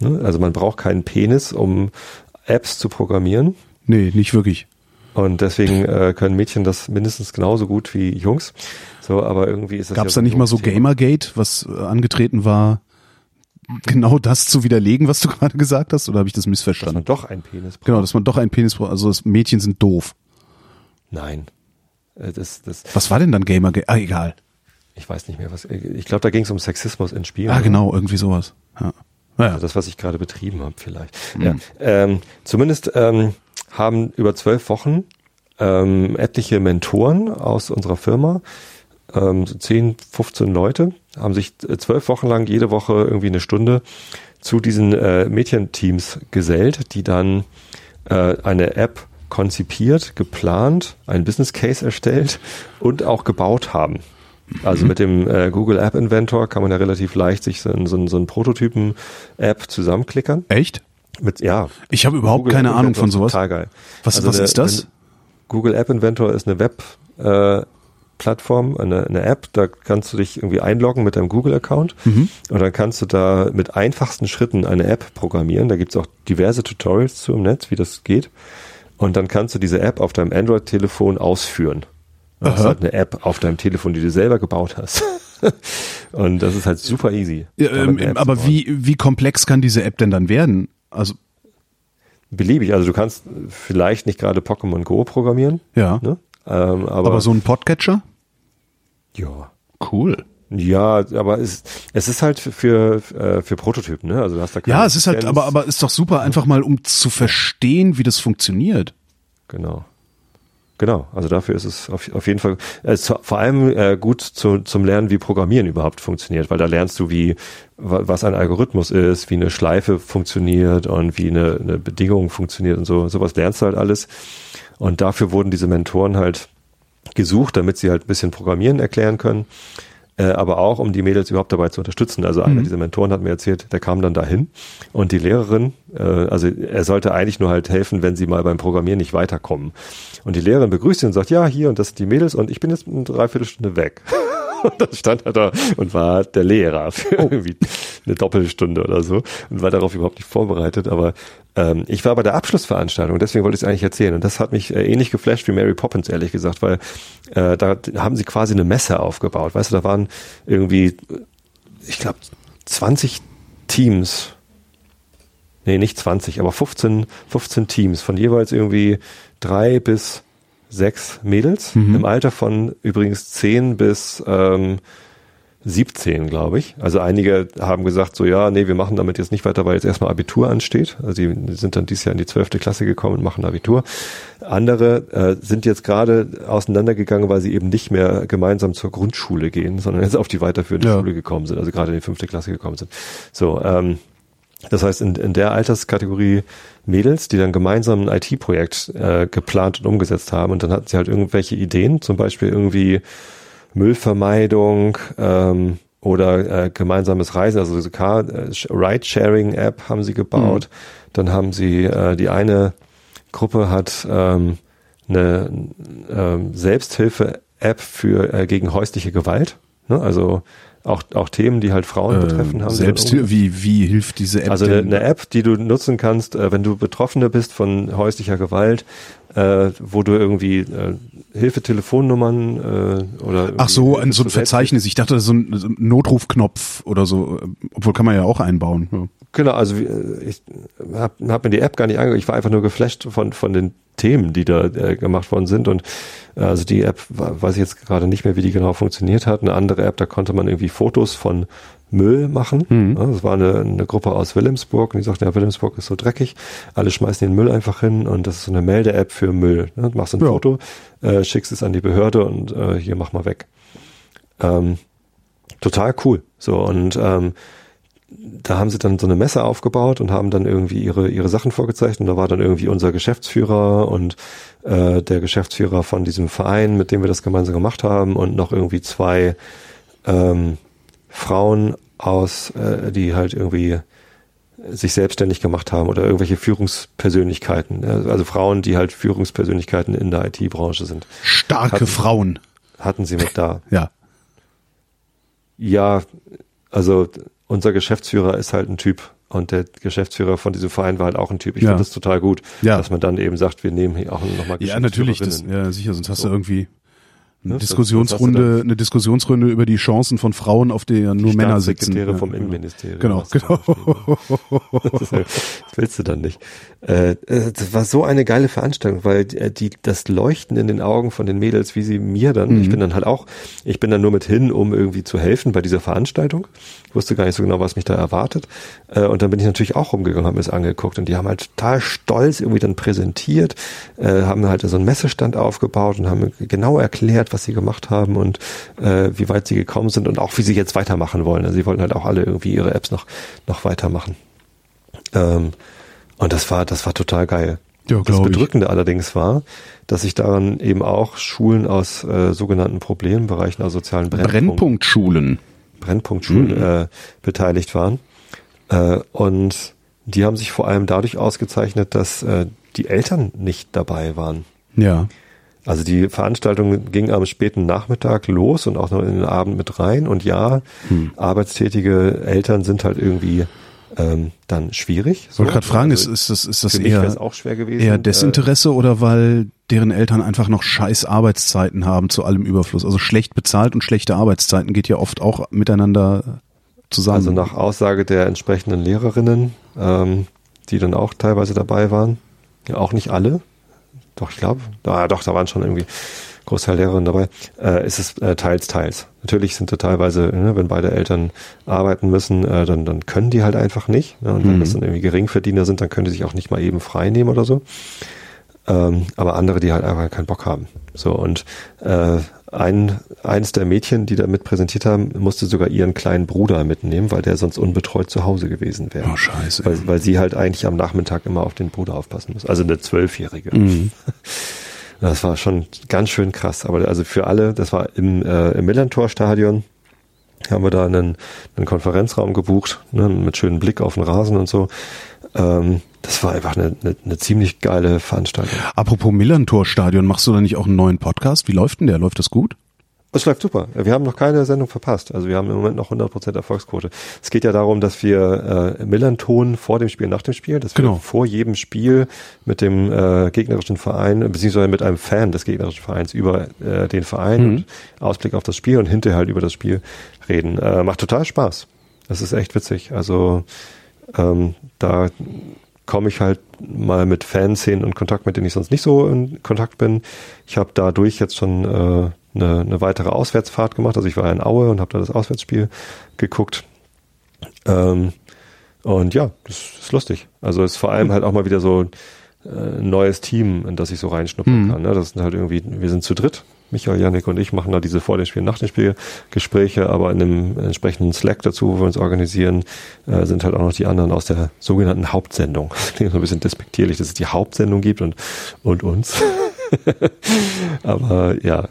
Ne? Also man braucht keinen Penis, um Apps zu programmieren. Nee, nicht wirklich. Und deswegen äh, können Mädchen das mindestens genauso gut wie Jungs. So, aber irgendwie ist das Gab es ja da nicht mal so. Gamergate, was äh, angetreten war, genau das zu widerlegen, was du gerade gesagt hast? Oder habe ich das Dass man missverstanden? doch einen Penis braucht. Genau, dass man doch einen Penis braucht. Also das Mädchen sind doof. Nein. Äh, Das, das, Was war denn dann Gamergate? Ah, egal. ich weiß nicht mehr, was. Ich glaube, da ging es um Sexismus in Spielen. Ah, genau, irgendwie sowas. Ja. Naja. Also das, was ich gerade betrieben habe, vielleicht. Mhm. Ja. Ähm, zumindest ähm, haben über zwölf Wochen ähm, etliche Mentoren aus unserer Firma, ähm, so 10, 15 Leute, haben sich äh, zwölf Wochen lang jede Woche irgendwie eine Stunde zu diesen äh, Mädchenteams gesellt, die dann äh, eine App konzipiert, geplant, einen Business Case erstellt und auch gebaut haben. Also mit dem äh, Google App Inventor kann man ja relativ leicht sich so, ein- so, so einen Prototypen-App zusammenklickern. Echt? Mit, ja. Ich habe überhaupt Google keine App Ahnung Inventor von sowas. Total geil. Was, Also was eine- ist das? Google App Inventor ist eine Web äh, Plattform, eine, eine App, da kannst du dich irgendwie einloggen mit deinem Google-Account Mhm. und dann kannst du da mit einfachsten Schritten eine App programmieren. Da gibt's auch diverse Tutorials zu im Netz, wie das geht. Und dann kannst du diese App auf deinem Android-Telefon ausführen. Das ist halt eine App auf deinem Telefon, die du selber gebaut hast. und das ist halt super easy. Ja, ähm, aber wie, wie komplex kann diese App denn dann werden? Also, Beliebig. Also du kannst vielleicht nicht gerade Pokémon Go programmieren. ja. Ne? Ähm, aber, Aber so ein Podcatcher? Ja. Cool. Ja, aber es, es ist halt für, für, für Prototypen, ne? Also du hast da keine Ja, es ist halt, Lizenz. aber, aber ist doch super, einfach mal um zu verstehen, wie das funktioniert. Genau. Genau, also dafür ist es auf, auf jeden Fall äh, zu, vor allem äh, gut zu, zum Lernen, wie Programmieren überhaupt funktioniert, weil da lernst du, wie wa- was ein Algorithmus ist, wie eine Schleife funktioniert und wie eine, eine Bedingung funktioniert und so. Sowas lernst du halt alles. Und dafür wurden diese Mentoren halt gesucht, damit sie halt ein bisschen Programmieren erklären können, äh, aber auch um die Mädels überhaupt dabei zu unterstützen. Also einer dieser Mentoren hat mir erzählt, der kam dann dahin und die Lehrerin, äh, also er sollte eigentlich nur halt helfen, wenn sie mal beim Programmieren nicht weiterkommen. Und die Lehrerin begrüßt ihn und sagt, ja, hier und das sind die Mädels und ich bin jetzt eine Dreiviertelstunde weg. Und dann stand er da und war der Lehrer für irgendwie eine Doppelstunde oder so und war darauf überhaupt nicht vorbereitet. Aber ähm, ich war bei der Abschlussveranstaltung, deswegen wollte ich es eigentlich erzählen. Und das hat mich äh, ähnlich geflasht wie Mary Poppins, ehrlich gesagt, weil äh, da haben sie quasi eine Messe aufgebaut. Weißt du, da waren irgendwie, ich glaube, 20 Teams. Nee, nicht 20, aber 15, 15 Teams von jeweils irgendwie drei bis sechs Mädels im Alter von übrigens 10 bis ähm, 17, glaube ich. Also einige haben gesagt, so ja, nee, wir machen damit jetzt nicht weiter, weil jetzt erstmal Abitur ansteht. Also die sind dann dieses Jahr in die zwölfte Klasse gekommen und machen Abitur. Andere äh, sind jetzt gerade auseinandergegangen, weil sie eben nicht mehr gemeinsam zur Grundschule gehen, sondern jetzt auf die weiterführende Ja. Schule gekommen sind, also gerade in die fünfte Klasse gekommen sind. So, ähm, das heißt, in, in der Alterskategorie Mädels, die dann gemeinsam ein IT-Projekt äh, geplant und umgesetzt haben und dann hatten sie halt irgendwelche Ideen, zum Beispiel irgendwie Müllvermeidung ähm, oder äh, gemeinsames Reisen, also diese Car äh, Ride-Sharing-App haben sie gebaut. Dann haben sie äh, die eine Gruppe hat ähm, eine ähm, Selbsthilfe-App für äh, gegen häusliche Gewalt. Ne? Also auch, auch Themen, die halt Frauen betreffen, Äh, haben. sie selbst wie, wie hilft diese App also eine, eine App, die du nutzen kannst, äh, wenn du Betroffene bist von häuslicher Gewalt, äh, wo du irgendwie äh, Hilfetelefonnummern äh, oder Ach so, ein, so ein Verzeichnis. Ich dachte, das ist so ein, so ein Notrufknopf oder so. Obwohl kann man ja auch einbauen. Ja. Genau, also äh, ich habe hab mir die App gar nicht angeguckt. Ich war einfach nur geflasht von von den Themen, die da äh, gemacht worden sind. Und äh, also die App, weiß ich jetzt gerade nicht mehr, wie die genau funktioniert hat. Eine andere App, da konnte man irgendwie Fotos von Müll machen. Ja, das war eine, eine Gruppe aus Wilhelmsburg und die sagten, ja, Wilhelmsburg ist so dreckig, alle schmeißen den Müll einfach hin und das ist so eine Melde-App für Müll. Ne? Machst ein Ja. Foto, äh, schickst es an die Behörde und äh, hier mach mal weg. Ähm, total cool. So und ähm, da haben sie dann so eine Messe aufgebaut und haben dann irgendwie ihre ihre Sachen vorgezeigt und da war dann irgendwie unser Geschäftsführer und äh, der Geschäftsführer von diesem Verein, mit dem wir das gemeinsam gemacht haben und noch irgendwie zwei ähm, Frauen aus, äh, die halt irgendwie sich selbstständig gemacht haben oder irgendwelche Führungspersönlichkeiten, also Frauen, die halt Führungspersönlichkeiten in der IT-Branche sind, Starke Hatten- Frauen. hatten sie mit da. Ja. Ja, also unser Geschäftsführer ist halt ein Typ und der Geschäftsführer von diesem Verein war halt auch ein Typ. Ich Ja. finde das total gut, Ja. dass man dann eben sagt, wir nehmen hier auch nochmal Ja, natürlich. Das, ja, sicher. Sonst hast du So. irgendwie eine Ne, Diskussionsrunde, eine Diskussionsrunde über die Chancen von Frauen, auf der nur Männer sitzen. Staatssekretäre Ja, vom genau. Innenministerium. Genau, genau. Das, ja- willst du dann nicht. Äh, äh, das war so eine geile Veranstaltung, weil äh, die das Leuchten in den Augen von den Mädels, wie sie mir dann, Mhm. ich bin dann halt auch, ich bin dann nur mit hin, um irgendwie zu helfen bei dieser Veranstaltung. Ich wusste gar nicht so genau, was mich da erwartet. Und dann bin ich natürlich auch rumgegangen, habe mir das angeguckt und die haben halt total stolz irgendwie dann präsentiert, haben halt so einen Messestand aufgebaut und haben genau erklärt, was sie gemacht haben und äh, wie weit sie gekommen sind und auch wie sie jetzt weitermachen wollen. Also sie wollten halt auch alle irgendwie ihre Apps noch, noch weitermachen. Ähm, und das war, das war total geil. Ja, das glaub ich. Bedrückende allerdings war, dass sich daran eben auch Schulen aus äh, sogenannten Problembereichen, also sozialen Brennpunkten, Brennpunktschulen. Brennpunktschulen Mhm. äh, beteiligt waren. Äh, und die haben sich vor allem dadurch ausgezeichnet, dass äh, die Eltern nicht dabei waren. Ja. Also die Veranstaltung ging am späten Nachmittag los und auch noch in den Abend mit rein. Und ja, Hm. arbeitstätige Eltern sind halt irgendwie ähm, dann schwierig. Ich wollte gerade fragen, ist, Also ist das, ist das wäre es eher, auch schwer gewesen. eher Äh, Desinteresse oder weil deren Eltern einfach noch scheiß Arbeitszeiten haben zu allem Überfluss? Also schlecht bezahlt und schlechte Arbeitszeiten geht ja oft auch miteinander zusammen. Also nach Aussage der entsprechenden Lehrerinnen, ähm, die dann auch teilweise dabei waren, ja auch nicht alle, doch ich glaube, ah, doch, da waren schon irgendwie Großteil Lehrerinnen dabei, äh, ist es äh, teils, teils. Natürlich sind da teilweise, ne, wenn beide Eltern arbeiten müssen, äh, dann, dann können die halt einfach nicht. Ne? Und wenn Mhm. das dann irgendwie Geringverdiener sind, dann können die sich auch nicht mal eben frei nehmen oder so. Ähm, aber andere, die halt einfach keinen Bock haben. So, und äh, ein, eines der Mädchen, die da mit präsentiert haben, musste sogar ihren kleinen Bruder mitnehmen, weil der sonst unbetreut zu Hause gewesen wäre. Oh, scheiße. Weil, weil sie halt eigentlich am Nachmittag immer auf den Bruder aufpassen muss. Also eine Zwölfjährige. Mhm. Das war schon ganz schön krass. Aber also für alle, das war im, äh, im Millantor-Stadion, haben wir da einen, einen Konferenzraum gebucht, ne, mit schönem Blick auf den Rasen und so. Ähm, das war einfach eine, eine, eine ziemlich geile Veranstaltung. Apropos Millantor-Stadion, machst du da nicht auch einen neuen Podcast? Wie läuft denn der? Läuft das gut? Es läuft super. Wir haben noch keine Sendung verpasst. Also wir haben im Moment noch 100% Erfolgsquote. Es geht ja darum, dass wir äh, Millanton vor dem Spiel, nach dem Spiel, dass Genau. wir vor jedem Spiel mit dem äh, gegnerischen Verein, beziehungsweise mit einem Fan des gegnerischen Vereins über äh, den Verein Mhm. und Ausblick auf das Spiel und hinterher halt über das Spiel reden. Äh, macht total Spaß. Das ist echt witzig. Also ähm, da komme ich halt mal mit Fanszenen in Kontakt, mit denen ich sonst nicht so in Kontakt bin. Ich habe dadurch jetzt schon äh, eine, eine weitere Auswärtsfahrt gemacht. Also ich war in Aue und habe da das Auswärtsspiel geguckt. Ähm, und ja, das ist lustig. Also es ist vor allem halt auch mal wieder so äh, ein neues Team, in das ich so reinschnuppern Mhm. kann. Ne? Das sind halt irgendwie, wir sind zu dritt. Michael, Janik und ich machen da diese vor dem Spiel, nach dem Spiel Gespräche, aber in einem entsprechenden Slack dazu, wo wir uns organisieren, äh, sind halt auch noch die anderen aus der sogenannten Hauptsendung. Das klingt so ein bisschen despektierlich, dass es die Hauptsendung gibt und, und uns. aber ja,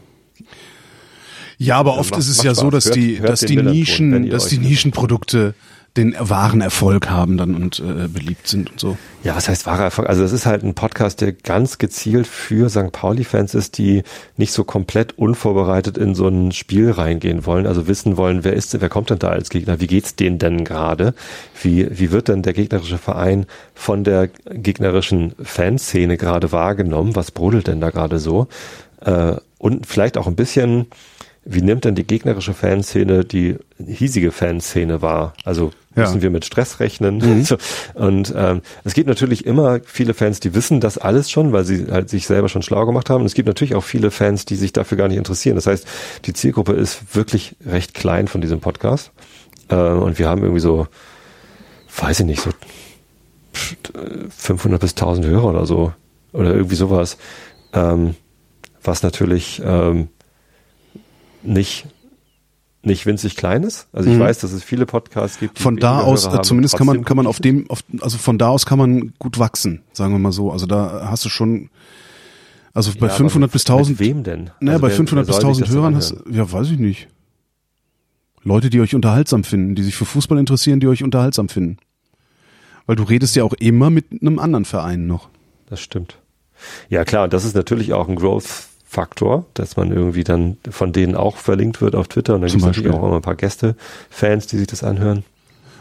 Ja, aber oft macht- ist es ja so, dass Hört- die, hört dass die Nischen, dass die. Nischenprodukte den wahren Erfolg haben dann und äh, beliebt sind und so. Ja, was heißt wahrer Erfolg? Also es ist halt ein Podcast, der ganz gezielt für St. Pauli-Fans ist, die nicht so komplett unvorbereitet in so ein Spiel reingehen wollen, also wissen wollen, wer ist, wer kommt denn da als Gegner, wie geht's denen denn gerade, wie wie wird denn der gegnerische Verein von der gegnerischen Fanszene gerade wahrgenommen, was brodelt denn da gerade so äh, und vielleicht auch ein bisschen wie nimmt denn die gegnerische Fanszene die hiesige Fanszene wahr? Also müssen ja. wir mit Stress rechnen? Mhm. Und ähm, es gibt natürlich immer viele Fans, die wissen das alles schon, weil sie halt sich selber schon schlau gemacht haben. Und es gibt natürlich auch viele Fans, die sich dafür gar nicht interessieren. Das heißt, die Zielgruppe ist wirklich recht klein von diesem Podcast. Äh, und wir haben irgendwie so, weiß ich nicht, so 500 bis 1000 Hörer oder so. Oder irgendwie sowas. Ähm, was natürlich ähm, nicht nicht winzig klein ist. Also ich mhm. weiß, dass es viele Podcasts gibt. Von da aus, Hörer zumindest kann man kann man auf dem, auf, also von da aus kann man gut wachsen, sagen wir mal so. Also da hast du schon, also bei ja, 500 mit, bis 1000. Mit wem denn? Naja, also bei wer, 500 wer bis 1000 Hörern hast, ja, weiß ich nicht. Leute, die euch unterhaltsam finden, die sich für Fußball interessieren, die euch unterhaltsam finden. Weil du redest ja auch immer mit einem anderen Verein noch. Das stimmt. Ja klar, und das ist natürlich auch ein Growth Faktor, dass man irgendwie dann von denen auch verlinkt wird auf Twitter und dann gibt es natürlich auch immer ein paar Gäste, Fans, die sich das anhören.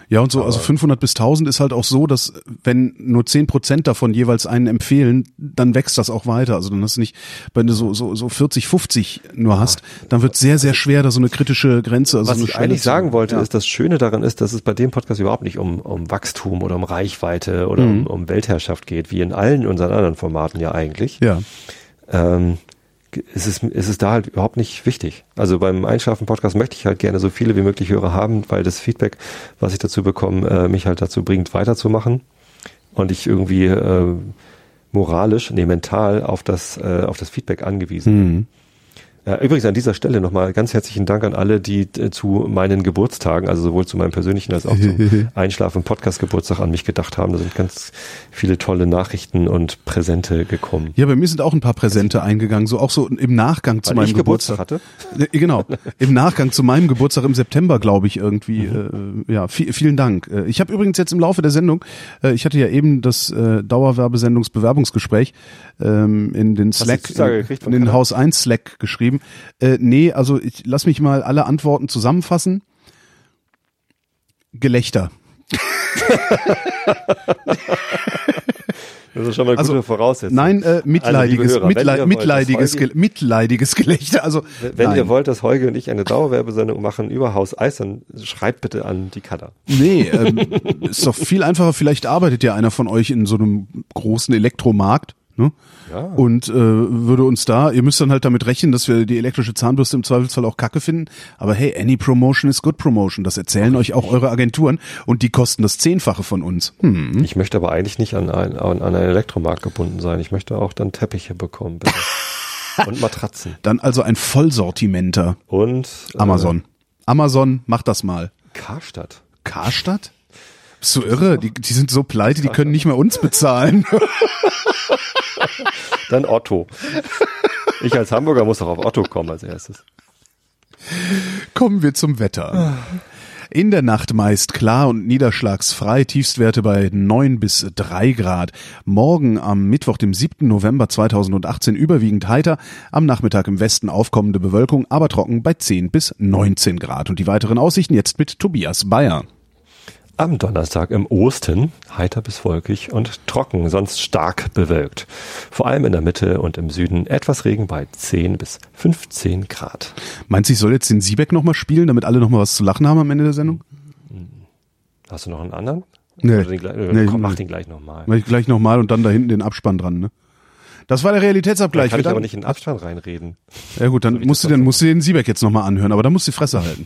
Ja, und so, also 500 bis 1000 ist halt auch so, dass wenn nur 10 Prozent davon jeweils einen empfehlen, dann wächst das auch weiter. Also dann hast du nicht, wenn du so, so, so 40, 50 nur hast, dann wird sehr, sehr schwer, da so eine kritische Grenze. Also Was so ich eigentlich sagen wollte, ja. ist, das Schöne daran ist, dass es bei dem Podcast überhaupt nicht um, um Wachstum oder um Reichweite oder mhm. um, um Weltherrschaft geht, wie in allen unseren anderen Formaten ja eigentlich. Ja. Ähm, ist es, ist es da halt überhaupt nicht wichtig. Also beim Einschlafen-Podcast möchte ich halt gerne so viele wie möglich Hörer haben, weil das Feedback, was ich dazu bekomme, äh, mich halt dazu bringt, weiterzumachen. Und ich irgendwie äh, moralisch, nee, mental auf das, äh, auf das Feedback angewiesen bin. Mhm. Übrigens an dieser Stelle nochmal ganz herzlichen Dank an alle, die äh, zu meinen Geburtstagen, also sowohl zu meinem persönlichen als auch zum Einschlafen Podcast Geburtstag an mich gedacht haben. Da sind ganz viele tolle Nachrichten und Präsente gekommen. Ja, bei mir sind auch ein paar Präsente eingegangen, so auch so im Nachgang zu Weil meinem Geburtstag. Geburtstag hatte? Äh, genau, im Nachgang zu meinem Geburtstag im September, glaube ich irgendwie. Mhm. Äh, ja, vielen Dank. Ich habe übrigens jetzt im Laufe der Sendung, ich hatte ja eben das Dauerwerbesendungsbewerbungsgespräch ähm, in den Slack, in, in den Haus 1 Slack geschrieben. Äh, nee, also ich lass mich mal alle Antworten zusammenfassen. Gelächter. Das ist schon mal eine also, gute Voraussetzung. Nein, äh, mitleidiges, also, Hörer, Mitleid, mitleidiges, wollt, mitleidiges Gelächter. Also, wenn nein. ihr wollt, dass Holger und ich eine Dauerwerbesendung machen über Haus Eis, dann schreibt bitte an die Cutter. Nee, ähm, ist doch viel einfacher. Vielleicht arbeitet ja einer von euch in so einem großen Elektromarkt Ne? Ja. Und äh, würde uns da, ihr müsst dann halt damit rechnen, dass wir die elektrische Zahnbürste im Zweifelsfall auch kacke finden. Aber hey, any promotion is good promotion. Das erzählen euch auch eure Agenturen und die kosten das Zehnfache von uns. Hm. Ich möchte aber eigentlich nicht an, ein, an einen Elektromarkt gebunden sein. Ich möchte auch dann Teppiche bekommen. Bitte. und Matratzen. Dann also ein Vollsortimenter. Und äh, Amazon. Amazon, mach das mal. Karstadt. Karstadt? Bist du irre? Die, die sind so pleite, die können nicht mehr uns bezahlen. Dann Otto. Ich als Hamburger muss doch auf Otto kommen als erstes. Kommen wir zum Wetter. In der Nacht meist klar und niederschlagsfrei, Tiefstwerte bei 9 bis 3 Grad. Morgen am Mittwoch, dem 7. November 2018 überwiegend heiter, am Nachmittag im Westen aufkommende Bewölkung, aber trocken bei 10 bis 19 Grad. Und die weiteren Aussichten jetzt mit Tobias Bayer. Am Donnerstag im Osten heiter bis wolkig und trocken, sonst stark bewölkt. Vor allem in der Mitte und im Süden etwas Regen bei 10 bis 15 Grad. Meinst du, ich soll jetzt den Siebeck nochmal spielen, damit alle nochmal was zu lachen haben am Ende der Sendung? Hast du noch einen anderen? Nee. Den, nee komm, mach den gleich nochmal. Mach ich gleich nochmal und dann da hinten den Abspann dran, ne? Das war der Realitätsabgleich. Da kann ich aber nicht in den Abspann reinreden. Ja gut, dann so musst du den, musst du den Siebeck jetzt nochmal anhören, aber da musst du die Fresse halten.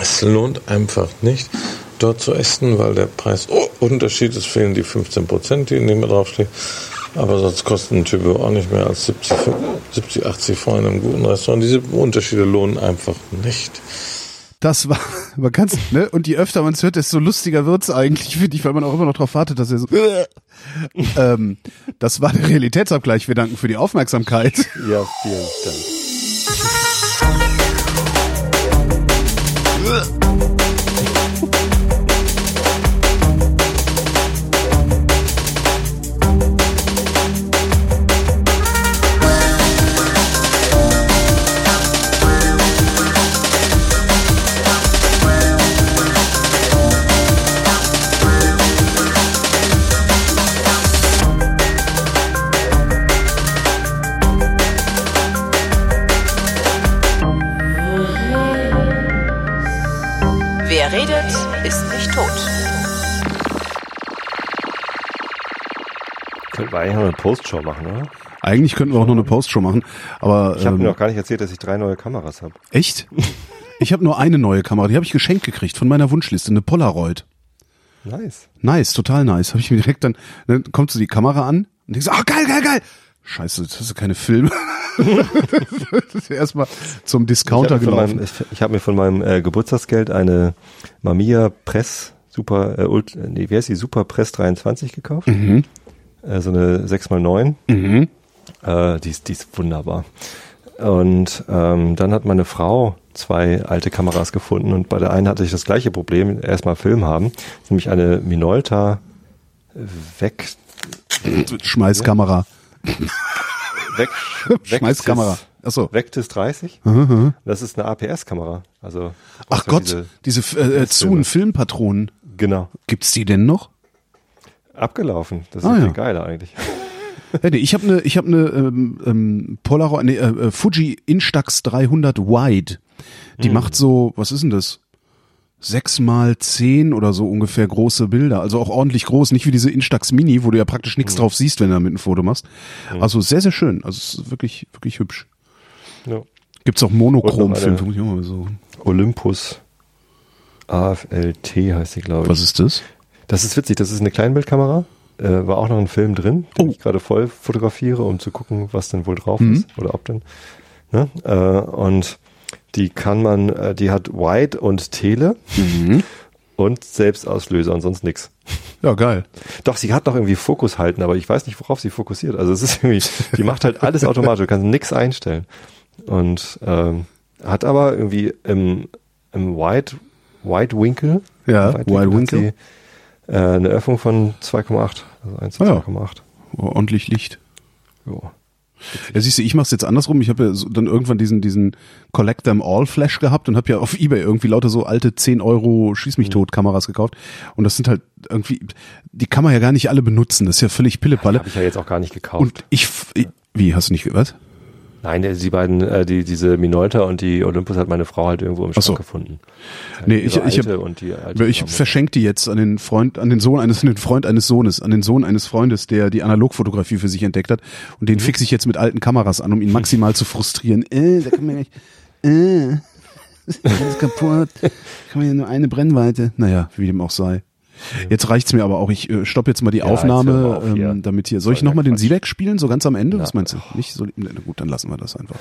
Es lohnt einfach nicht, dort zu essen, weil der Preisunterschied ist, fehlen die 15 Prozent, die in dem draufstehen. Aber sonst kosten ein Typ auch nicht mehr als 70, 70 80 Franc in einem guten Restaurant. Diese Unterschiede lohnen einfach nicht. Das war, man kann's, ne? Und je öfter man es hört, desto lustiger wird's eigentlich, finde ich, weil man auch immer noch darauf wartet, dass er so. ähm, das war der Realitätsabgleich. Wir danken für die Aufmerksamkeit. Ja, vielen Dank. 呃 wir eigentlich noch eine Postshow machen, oder? Eigentlich könnten wir auch noch eine Postshow machen, aber ich habe ähm, mir noch gar nicht erzählt, dass ich drei neue Kameras habe. Echt? ich habe nur eine neue Kamera, die habe ich geschenkt gekriegt von meiner Wunschliste, eine Polaroid. Nice. Nice, total nice. Habe ich mir direkt dann, dann kommt so die Kamera an und denkst, ah oh, geil, geil, geil. Scheiße, das ist keine Filme. Erstmal zum Discounter ich gelaufen. Meinem, ich, ich habe mir von meinem äh, Geburtstagsgeld eine Mamiya Press Super, äh, Ult, nee, wie heißt die Super Press 23 gekauft. Mhm äh, so eine 6x9. Mhm. Äh, die, ist, die ist wunderbar. Und ähm, dann hat meine Frau zwei alte Kameras gefunden und bei der einen hatte ich das gleiche Problem, erstmal Film haben, nämlich eine Minolta weg Schmeißkamera. Weg, weg Schmeißkamera. Achso. Vectis 30. Mhm. Das ist eine APS-Kamera. Also Ach Gott, diese, diese äh, Zoom Filmpatronen. Genau. Gibt's die denn noch? Abgelaufen. Das ist ah, ja. geiler eigentlich. Ja, nee, ich habe eine ich habe eine ähm, ähm, Polaroid nee, äh, äh Fuji Instax 300 Wide. Die hm. macht so, was ist denn das? Sechs mal zehn oder so ungefähr große Bilder, also auch ordentlich groß, nicht wie diese Instax Mini, wo du ja praktisch nichts hm. drauf siehst, wenn du damit ein Foto machst. Hm. Also sehr sehr schön, also es ist wirklich wirklich hübsch. Ja. Gibt's auch Monochromfilme, so. Olympus AFLT heißt die, glaube ich. Was ist das? Das ist witzig, das ist eine Kleinbildkamera. Äh, war auch noch ein Film drin, den oh. ich gerade voll fotografiere, um zu gucken, was denn wohl drauf mhm. ist oder ob denn. Ne? Äh, und die kann man, äh, die hat Wide und Tele mhm. und Selbstauslöser und sonst nix. Ja, geil. Doch, sie hat noch irgendwie Fokus halten, aber ich weiß nicht, worauf sie fokussiert. Also es ist irgendwie, die macht halt alles automatisch, du kannst nix einstellen. Und ähm, hat aber irgendwie im, im Wide, Wide Winkel, ja, Wide Winkel, äh, eine Öffnung von 2,8. Also 1 zu ah, 2,8. Oh, ordentlich Licht. Jo. Ja, siehst du, ich mach's jetzt andersrum. Ich habe ja so dann irgendwann diesen diesen Collect Them All Flash gehabt und habe ja auf eBay irgendwie lauter so alte 10 Euro Schieß mich mhm. tot Kameras gekauft. Und das sind halt irgendwie, die kann man ja gar nicht alle benutzen. Das ist ja völlig Pillepalle. Habe ich ja jetzt auch gar nicht gekauft. Und ich, wie hast du nicht was? Nein, die beiden, äh, die, diese Minolta und die Olympus hat meine Frau halt irgendwo im Schrank so. gefunden. Halt nee, ich, ich, hab, ich verschenke die jetzt an den Freund, an den Sohn eines, an den Freund eines Sohnes, an den Sohn eines Freundes, der die Analogfotografie für sich entdeckt hat. Und den mhm. fixe ich jetzt mit alten Kameras an, um ihn maximal zu frustrieren. Äh, da kann man nicht, äh, alles kaputt. Kann man ja nur eine Brennweite. Naja, wie dem auch sei. Jetzt reicht's mir aber auch. Ich äh, stopp jetzt mal die ja, Aufnahme, auf, ähm, damit hier. Soll ich nochmal den Silex spielen, so ganz am Ende? Ja. Was meinst du? Nicht so, na gut, dann lassen wir das einfach.